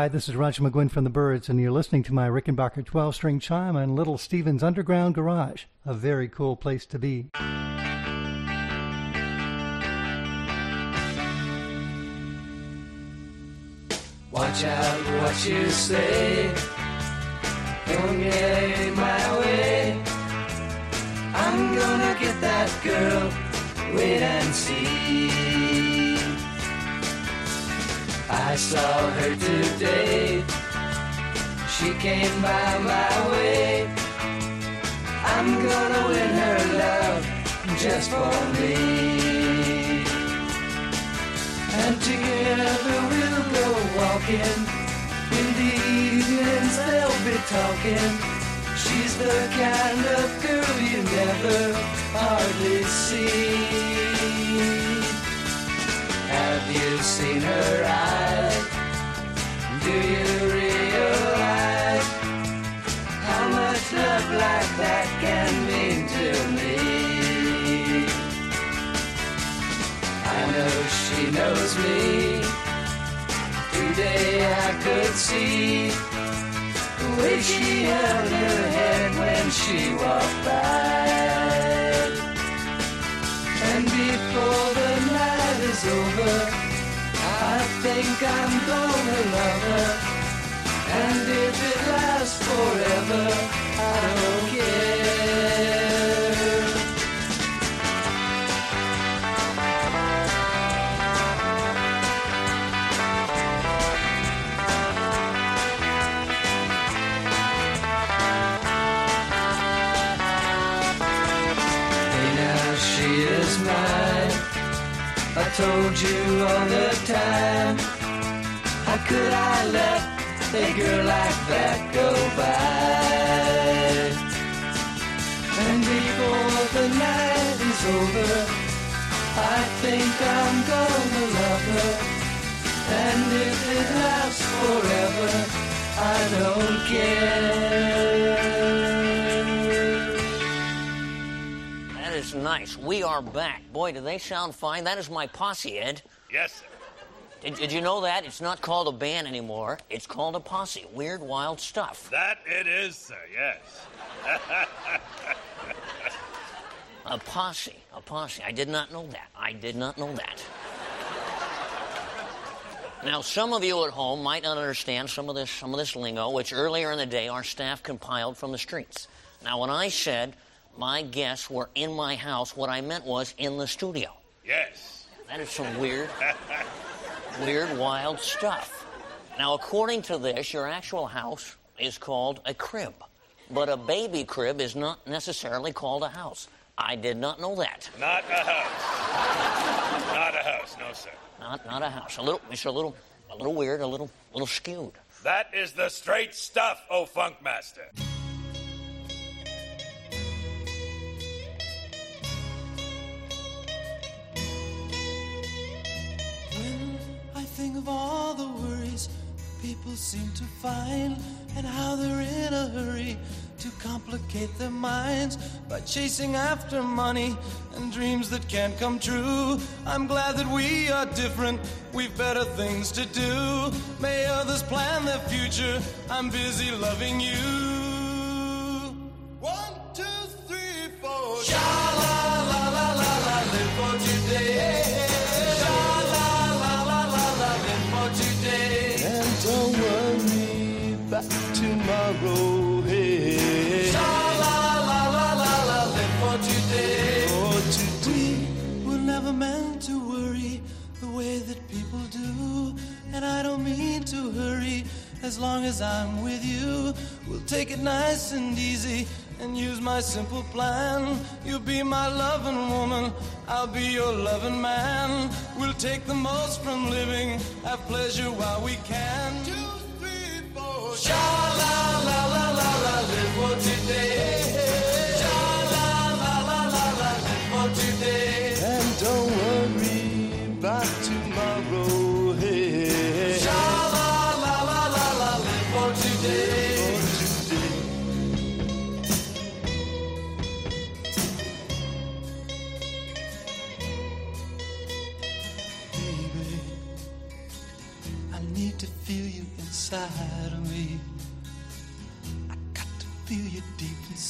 Speaker 26: Hi, this is Roger McGuinn from the Byrds, and you're listening to my Rickenbacker 12 string chime on Little Steven's Underground Garage. A very cool place to be.
Speaker 9: Watch out what you say. Saw her today. She came by my way. I'm gonna win her love just for me. And together we'll go walking. In the evenings they'll be talking. She's the kind of girl you never hardly see. Have you seen her eyes? Do you realize how much love like that can mean to me? I know she knows me. Today I could see the way she held her head when she walked by. And before the is over, I think I'm gonna love her. And if it lasts forever, I don't care. Told you all the time. How could I let a girl like that go by? And before the night is over, I think I'm gonna love her. And if it lasts forever, I don't care.
Speaker 27: Nice, nice. We are back. Boy, do they sound fine. That is my posse, Ed.
Speaker 28: Yes, sir.
Speaker 27: Did, did you know that? It's not called a band anymore. It's called a posse. Weird, wild stuff.
Speaker 28: That it is, sir, yes.
Speaker 27: A posse. A posse. I did not know that. I did not know that. Now, some of you at home might not understand some of this, some of this lingo, which earlier in the day our staff compiled from the streets. Now, when I said my guests were in my house, what I meant was in the studio.
Speaker 28: yes.
Speaker 27: That is some weird, weird, wild stuff. Now, according to this, your actual house is called a crib, but a baby crib is not necessarily called a house. I did not know that.
Speaker 28: Not a house. Not a house, no, sir.
Speaker 27: Not, not a house. A little, it's a little, a little weird, a little, little skewed.
Speaker 28: That is the straight stuff, oh funk master.
Speaker 16: Think of all the worries people seem to find and how they're in a hurry to complicate their minds by chasing after money and dreams that can't come true. I'm glad that we are different. We've better things to do. May others plan their future. I'm busy loving you. One, two, three, four. Sha la la la la la, live for today. Sha la la la la la, live for today. Today, we're never meant to worry the way that people do. And I don't mean to hurry. As long as I'm with you, we'll take it nice and easy and use my simple plan. You'll be my loving woman, I'll be your loving man. We'll take the most from living, have pleasure while we can. Two, three, four. Sha la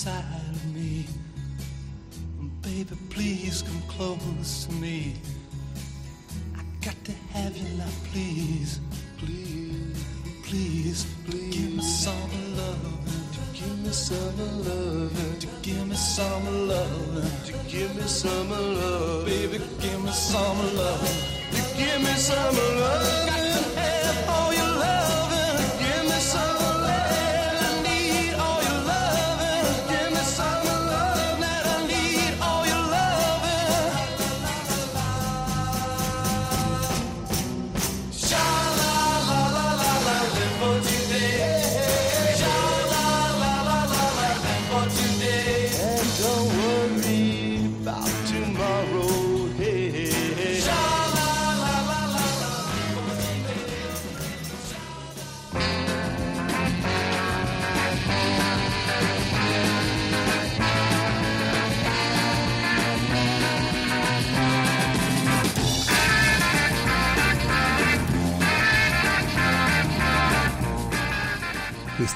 Speaker 16: inside of me. Baby, please come close to me. I got to have you now, please. Please, please, please. Give me some love. To give me some love. To give me some love. To give me some love. Baby, give me some love. To give me some love.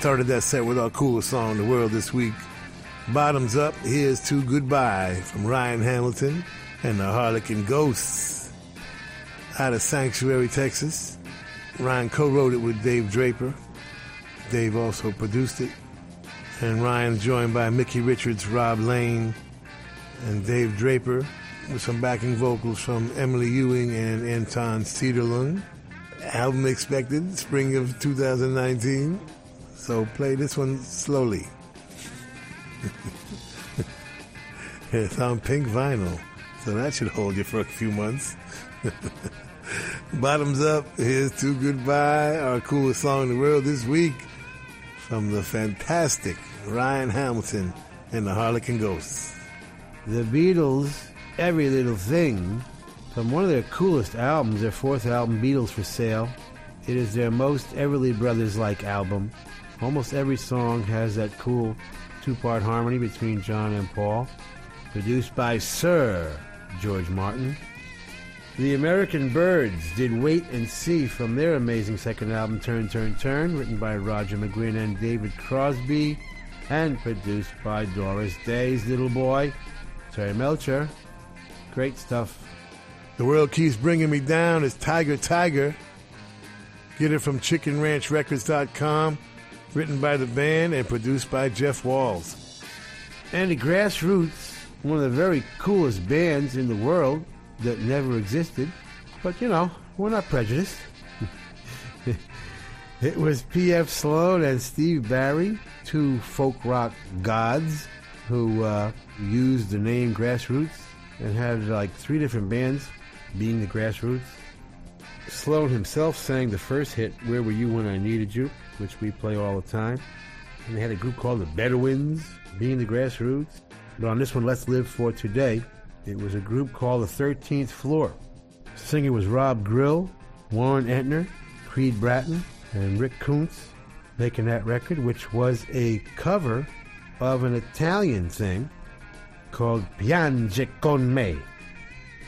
Speaker 4: Started that set with our coolest song in the world this week. Bottoms up, here's to goodbye from Ryan Hamilton and the Harlequin Ghosts. Out of Sanctuary, Texas. Ryan co-wrote it with Dave Draper. Dave also produced it. And Ryan's joined by Mickey Richards, Rob Lane, and Dave Draper with some backing vocals from Emily Ewing and Anton Cederlund. Album expected spring of 2019. So play this one slowly. it's on pink vinyl, so that should hold you for a few months. Bottoms up, here's to goodbye, our coolest song in the world this week from the fantastic Ryan Hamilton and the Harlequin Ghosts.
Speaker 29: The Beatles, Every Little Thing, from one of their coolest albums, their fourth album, Beatles for Sale. It is their most Everly Brothers like album. Almost every song has that cool two part harmony between John and Paul.
Speaker 4: produced by Sir George Martin. The American Byrds did Wait and See from their amazing second album, Turn, Turn, Turn, written by Roger McGuinn and David Crosby, and produced by Doris Day's little boy, Terry Melcher. Great stuff.
Speaker 30: The world keeps bringing me down is Tiger Tiger. Get it from chickenranchrecords.com, written by the band and produced by Jeff Walls.
Speaker 4: And the Grassroots, one of the very coolest bands in the world that never existed. But, you know, we're not prejudiced. it was P.F. Sloan and Steve Barri, two folk rock gods who uh, used the name Grassroots and had like three different bands being the Grassroots. Sloan himself sang the first hit, Where Were You When I Needed You, which we play all the time. And they had a group called the Bedouins, being the Grassroots. But on this one, Let's Live for Today, it was a group called the 13th Floor. Singer was Rob Grill, Warren Entner, Creed Bratton, and Rick Coonce making that record, which was a cover of an Italian thing called Piange con me,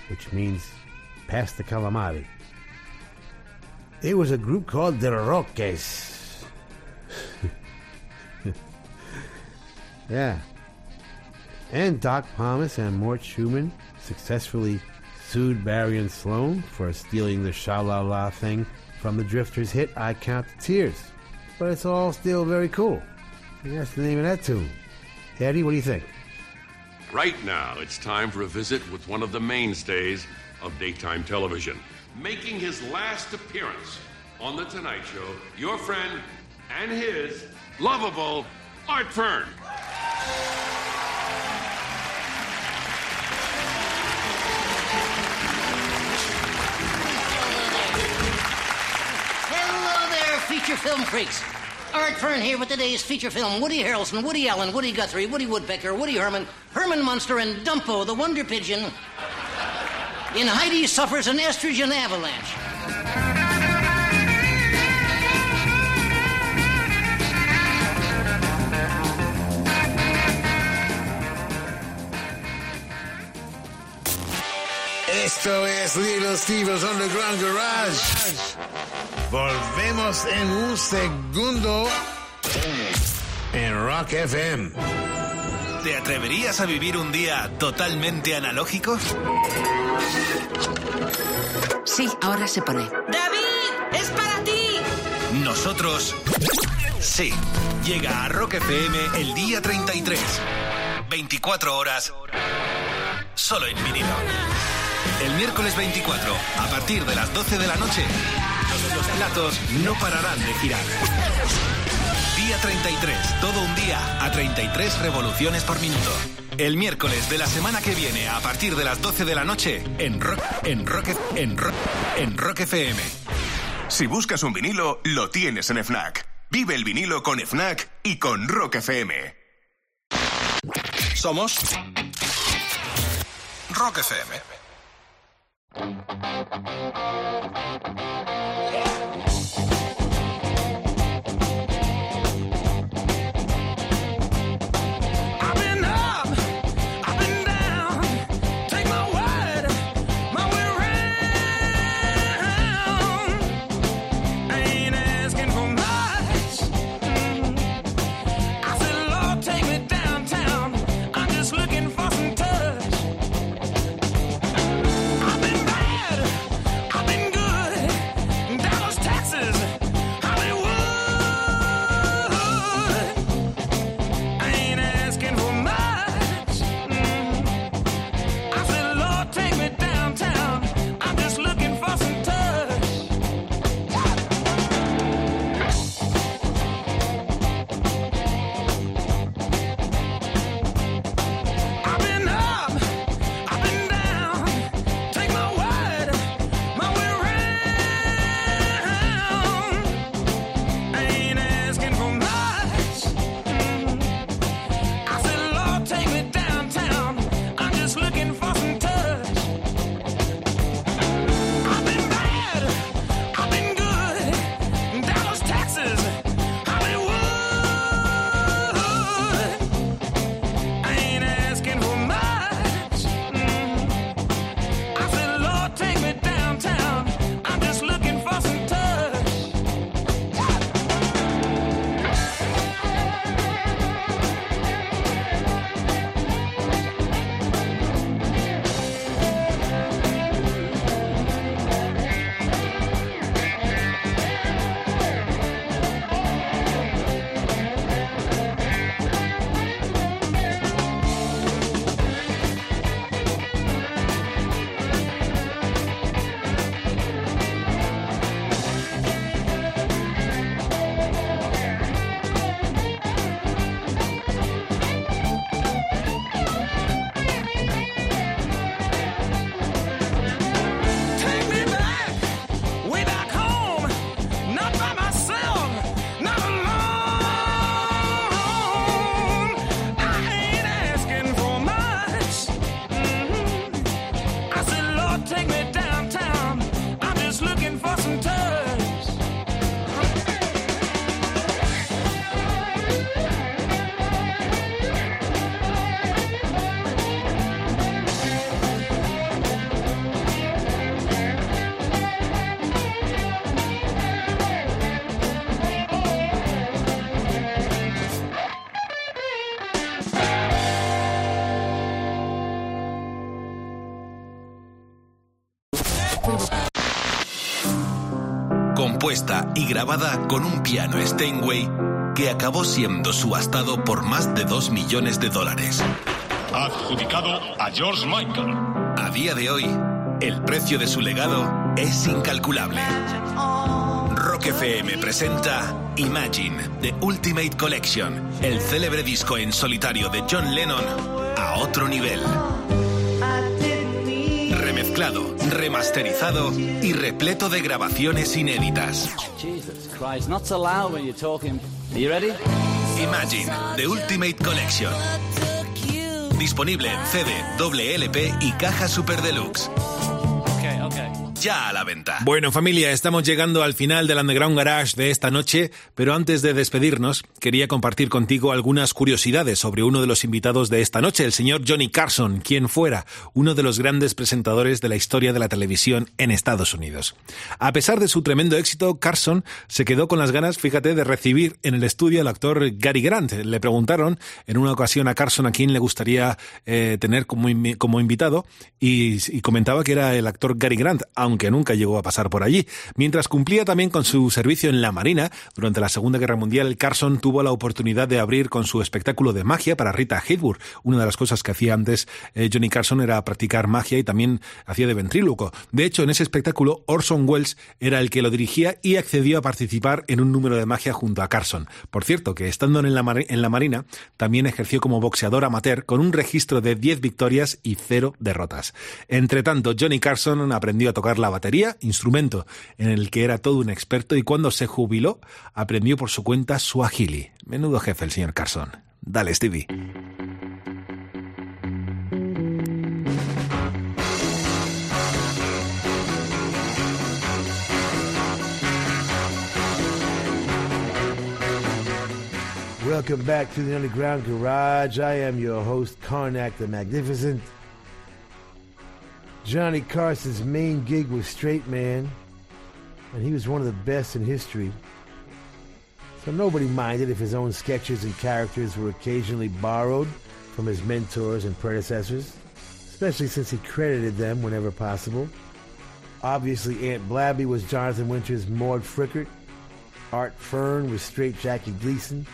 Speaker 4: which means Pass the Calamari. It was a group called the Rokes. Yeah. And Doc Pomus and Mort Shuman successfully sued Barri and Sloan for stealing the Sha La La thing from the Drifters' hit I Count the Tears. But it's all still very cool. And that's the name of that tune. Eddie, what do you think?
Speaker 31: Right now, it's time for a visit with one of the mainstays of daytime television. Making his last appearance on The Tonight Show, your friend and his lovable Art Fern.
Speaker 22: Hello there, feature film freaks. Art Fern here with today's feature film. Woody Harrelson, Woody Allen, Woody Guthrie, Woody Woodpecker, Woody Herman, Herman Munster, and Dumpo, the Wonder Pigeon. In Heidi suffers an estrogen avalanche.
Speaker 2: Esto es Little Steve's Underground Garage. Volvemos en un segundo en Rock FM.
Speaker 3: ¿Te atreverías a vivir un día totalmente analógico?
Speaker 32: Sí, ahora se pone.
Speaker 33: ¡David! ¡Es para ti!
Speaker 3: Nosotros sí. Llega a Rock FM el día 33. 24 horas solo en vinilo. El miércoles 24, a partir de las 12 de la noche, los platos no pararán de girar. Día 33, todo un día a 33 revoluciones por minuto. El miércoles de la semana que viene, a partir de las 12 de la noche, en Rock, en Rock, en Rock, en Rock FM.
Speaker 20: Si buscas un vinilo, lo tienes en FNAC. Vive el vinilo con FNAC y con Rock FM.
Speaker 3: Somos Rock FM.
Speaker 21: I've
Speaker 34: y grabada con un piano Steinway que acabó siendo subastado por más de 2 millones de dólares.
Speaker 35: Adjudicado a George Michael.
Speaker 34: A día de hoy, el precio de su legado es incalculable. Rock FM presenta Imagine, The Ultimate Collection, el célebre disco en solitario de John Lennon a otro nivel. Remezclado, remasterizado y repleto de grabaciones inéditas.
Speaker 32: Jesus Christ, not so loud when you're talking. Are you ready?
Speaker 34: Imagine, The Ultimate Collection. Disponible en CD, doble LP y caja Super Deluxe. Ya a la venta.
Speaker 3: Bueno, familia, estamos llegando al final del Underground Garage de esta noche, pero antes de despedirnos, quería compartir contigo algunas curiosidades sobre uno de los invitados de esta noche, el señor Johnny Carson, quien fuera uno de los grandes presentadores de la historia de la televisión en Estados Unidos. A pesar de su tremendo éxito, Carson se quedó con las ganas, fíjate, de recibir en el estudio al actor Gary Grant. Le preguntaron en una ocasión a Carson a quién le gustaría eh, tener como, invi- como invitado y, y comentaba que era el actor Gary Grant, aunque nunca llegó a pasar por allí. Mientras cumplía también con su servicio en la Marina, durante la Segunda Guerra Mundial, Carson tuvo la oportunidad de abrir con su espectáculo de magia para Rita Hayworth. Una de las cosas que hacía antes eh, Johnny Carson era practicar magia y también hacía de ventríloco. De hecho, en ese espectáculo, Orson Welles era el que lo dirigía y accedió a participar en un número de magia junto a Carson. Por cierto, que estando en la, en la Marina, también ejerció como boxeador amateur con un registro de 10 victorias y 0 derrotas. Entre tanto, Johnny Carson aprendió a tocar la batería, instrumento en el que era todo un experto, y cuando se jubiló, aprendió por su cuenta Menudo jefe el señor Carson. Dale, Stevie.
Speaker 4: Welcome back to the Underground Garage. I am your host, Karnak the Magnificent. Johnny Carson's main gig was Straight Man, and he was one of the best in history. So nobody minded if his own sketches and characters were occasionally borrowed from his mentors and predecessors, especially since he credited them whenever possible. Obviously, Aunt Blabby was Jonathan Winters' Maude Frickert. Art Fern was straight Jackie Gleason.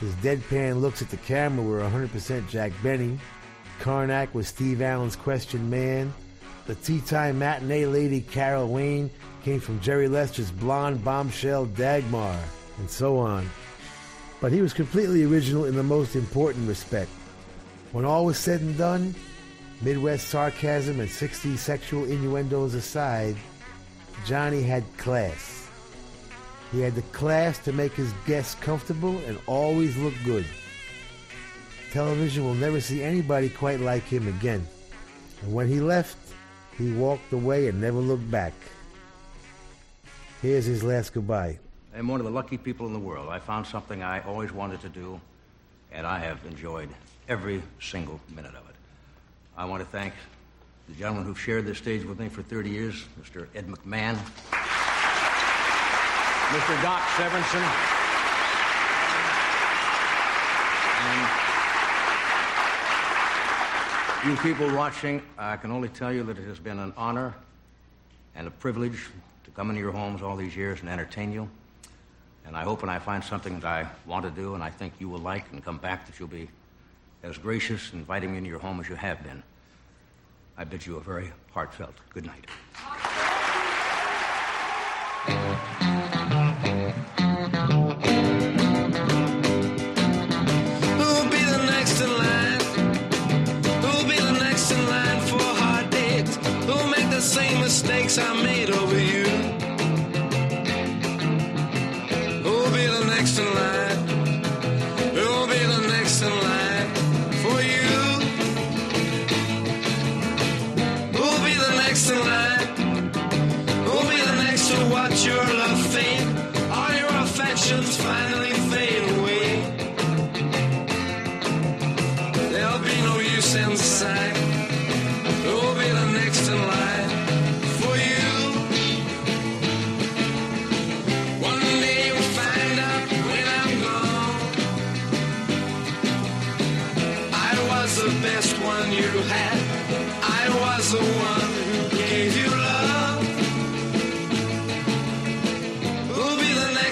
Speaker 4: His deadpan looks at the camera were 100% Jack Benny. Karnak was Steve Allen's question man. The tea time matinee lady Carol Wayne came from Jerry Lester's blonde bombshell Dagmar, and so on. But he was completely original in the most important respect. When all was said and done, Midwest sarcasm and 60s sexual innuendos aside, Johnny had class. He had the class to make his guests comfortable and always look good. Television will never see anybody quite like him again. And when he left, he walked away and never looked back. Here's his last goodbye.
Speaker 36: I'm one of the lucky people in the world. I found something I always wanted to do, and I have enjoyed every single minute of it. I want to thank the gentlemen who've shared this stage with me for 30 years, Mr. Ed McMahon, Mr. Doc Severinsen, and you people watching, I can only tell you that it has been an honor and a privilege to come into your homes all these years and entertain you. And I hope when I find something that I want to do and I think you will like and come back that you'll be as gracious in inviting me into your home as you have been. I bid you a very heartfelt good night.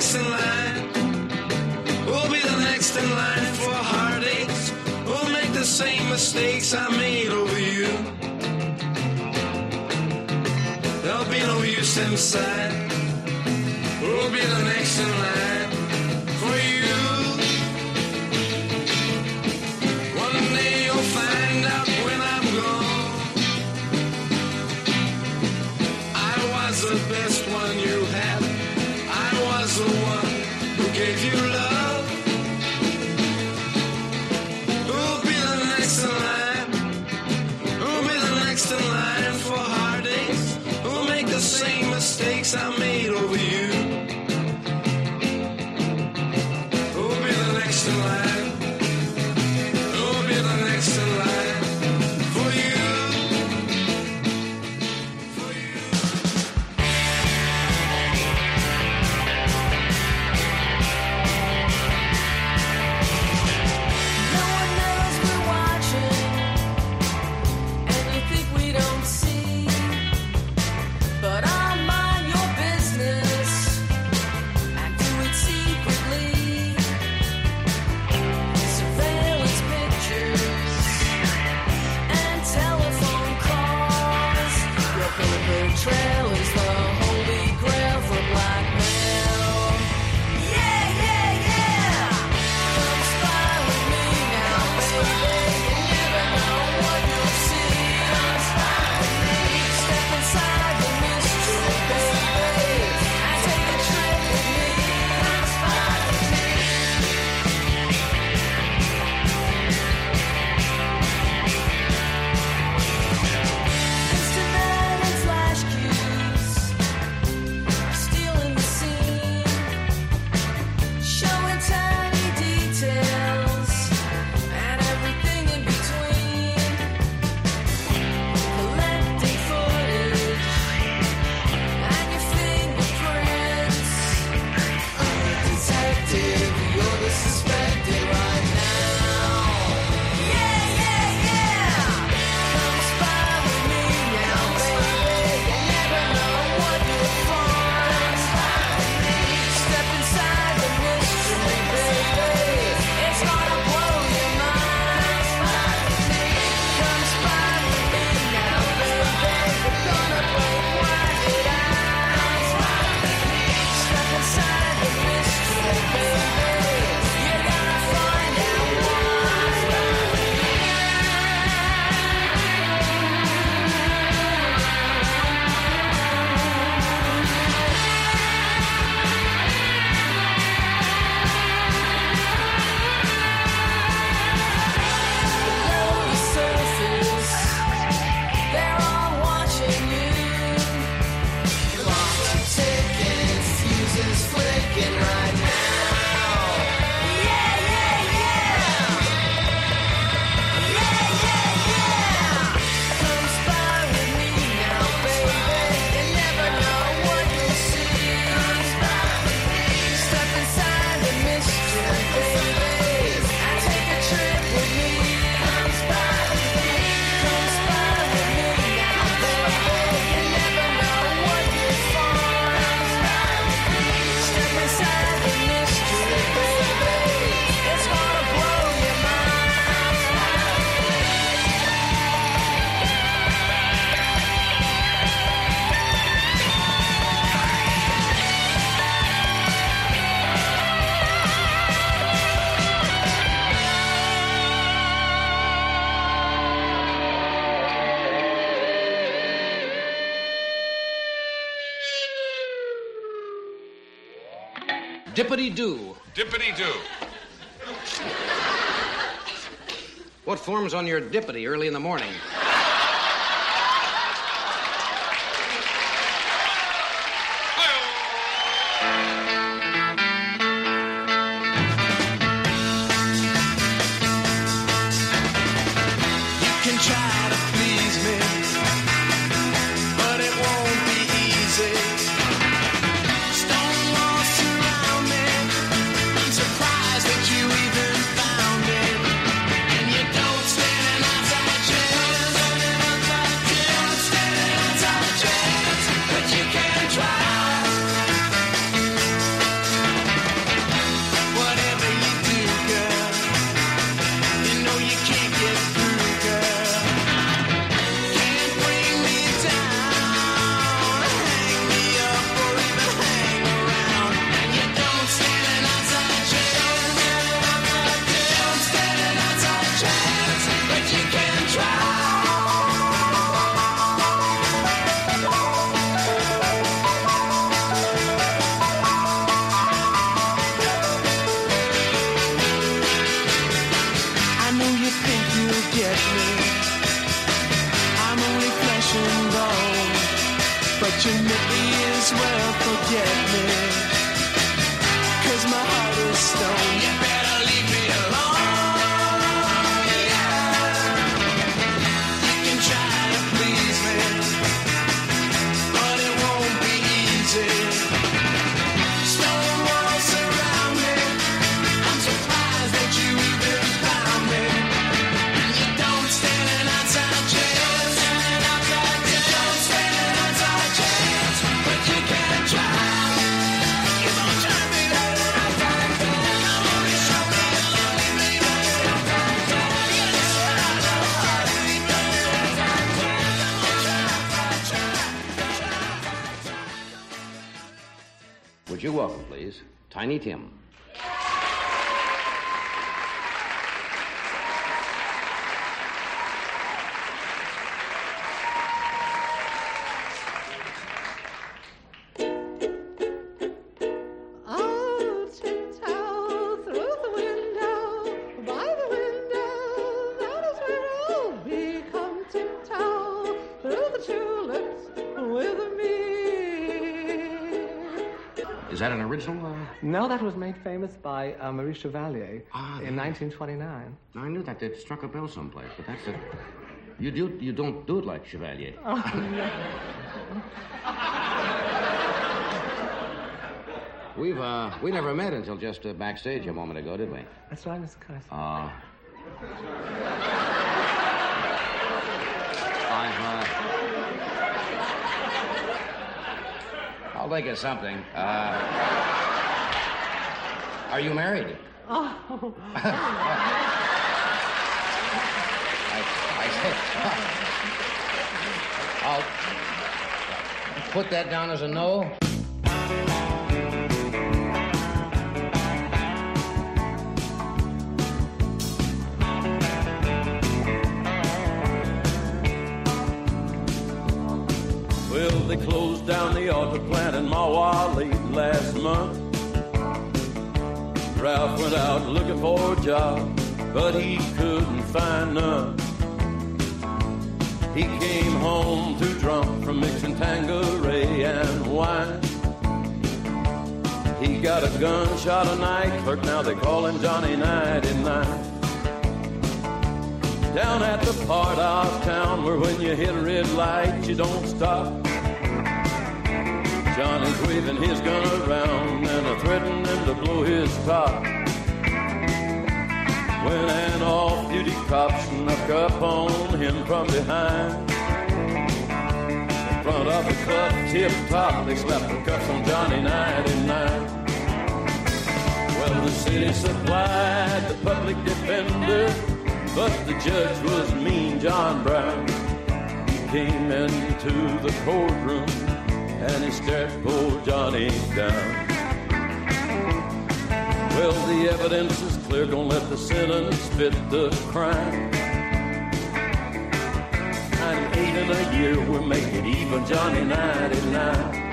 Speaker 16: next in line. We'll be the next in line for heartaches. We'll make the same mistakes I made over you. There'll be no use inside. We'll be the next in line.
Speaker 5: Dippity do.
Speaker 36: Dippity
Speaker 31: do.
Speaker 36: What form's on your dippity early in the morning?
Speaker 37: Famous by uh, Maurice Chevalier
Speaker 36: Ah,
Speaker 37: in 1929.
Speaker 36: I knew that. It struck a bell someplace, but that's it. You do. You don't do it like Chevalier.
Speaker 37: Oh, no.
Speaker 36: We've uh, we never met until just uh, backstage a moment ago, did we?
Speaker 37: That's right, Mr. Carson.
Speaker 36: Uh, I've, uh, I'll think of something. Uh, are you married?
Speaker 37: Oh.
Speaker 36: I said, I'll put that down as a no.
Speaker 38: Well, they closed down the auto plant in Mahwah late last month. Ralph went out looking for a job, but he couldn't find none. He came home too drunk from mixing Tanqueray and wine. He got a gunshot a night clerk, now they call him Johnny 99. Down at the part of town where when you hit a red light you don't stop. Johnny's waving his gun around and a threatening to blow his top. When an off-duty cop snuck up on him from behind. In front of the club tip top, they slapped the cuffs on Johnny 99. Well, the city supplied the public defender, but the judge was mean John Brown. He came into the courtroom and he stared poor Johnny down. Well, the evidence is clear, don't let the sentence fit the crime. 98 in a year, we're making even Johnny 99.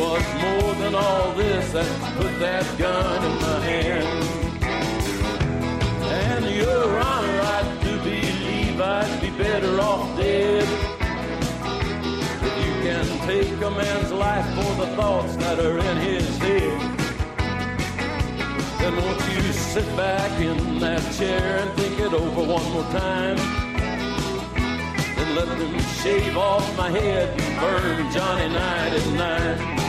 Speaker 38: Was more than all this and put that gun in my hand. And your honor, I do believe I'd be better off dead. If you can take a man's life for the thoughts that are in his head. Then won't you sit back in that chair and think it over one more time? Let them shave off my head and burn Johnny night at night.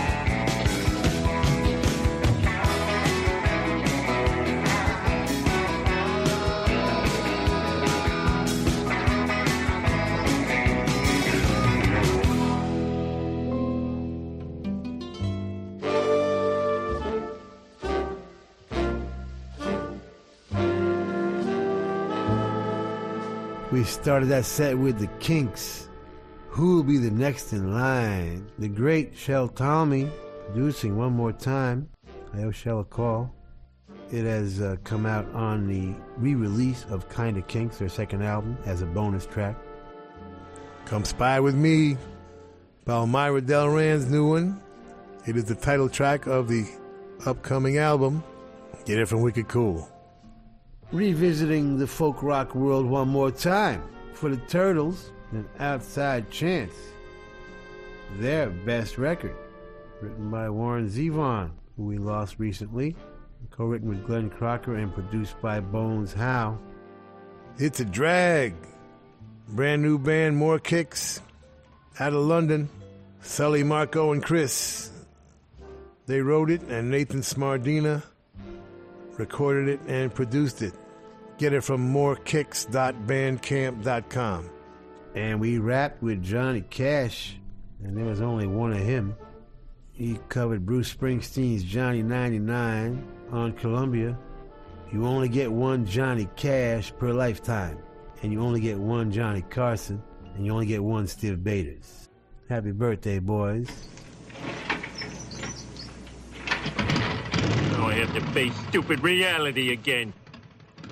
Speaker 39: We started that set with the Kinks. Who will be the next in line? The great Shel Talmy producing one more time. I owe Shel a call. It has uh, come out on the re-release of Kinda Kinks, their second album, as a bonus track.
Speaker 4: Come spy with me. Palmyra Delran's new one. It is the title track of the upcoming album. Get it from Wicked Cool.
Speaker 39: Revisiting the folk rock world one more time for the Turtles and Outside Chance. Their best record, written by Warren Zevon, who we lost recently, co written with Glenn Crocker and produced by Bones Howe.
Speaker 4: It's a drag. Brand new band, More Kicks, out of London. Sully, Marco, and Chris. They wrote it, and Nathan Smardina recorded it and produced it. Get it from morekicks.bandcamp.com.
Speaker 39: And we rapped with Johnny Cash, and there was only one of him. He covered Bruce Springsteen's Johnny 99 on Columbia. You only get one Johnny Cash per lifetime, and you only get one Johnny Carson, and you only get one Stiv Bators. Happy birthday, boys.
Speaker 40: Now I have to face stupid reality again.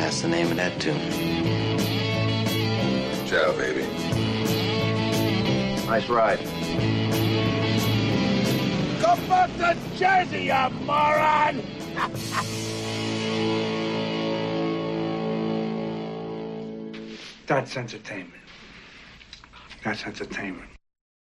Speaker 41: And that's the name of that tune.
Speaker 42: Ciao, baby.
Speaker 41: Nice ride.
Speaker 2: Go back to Jersey, you moron!
Speaker 43: That's entertainment. That's entertainment.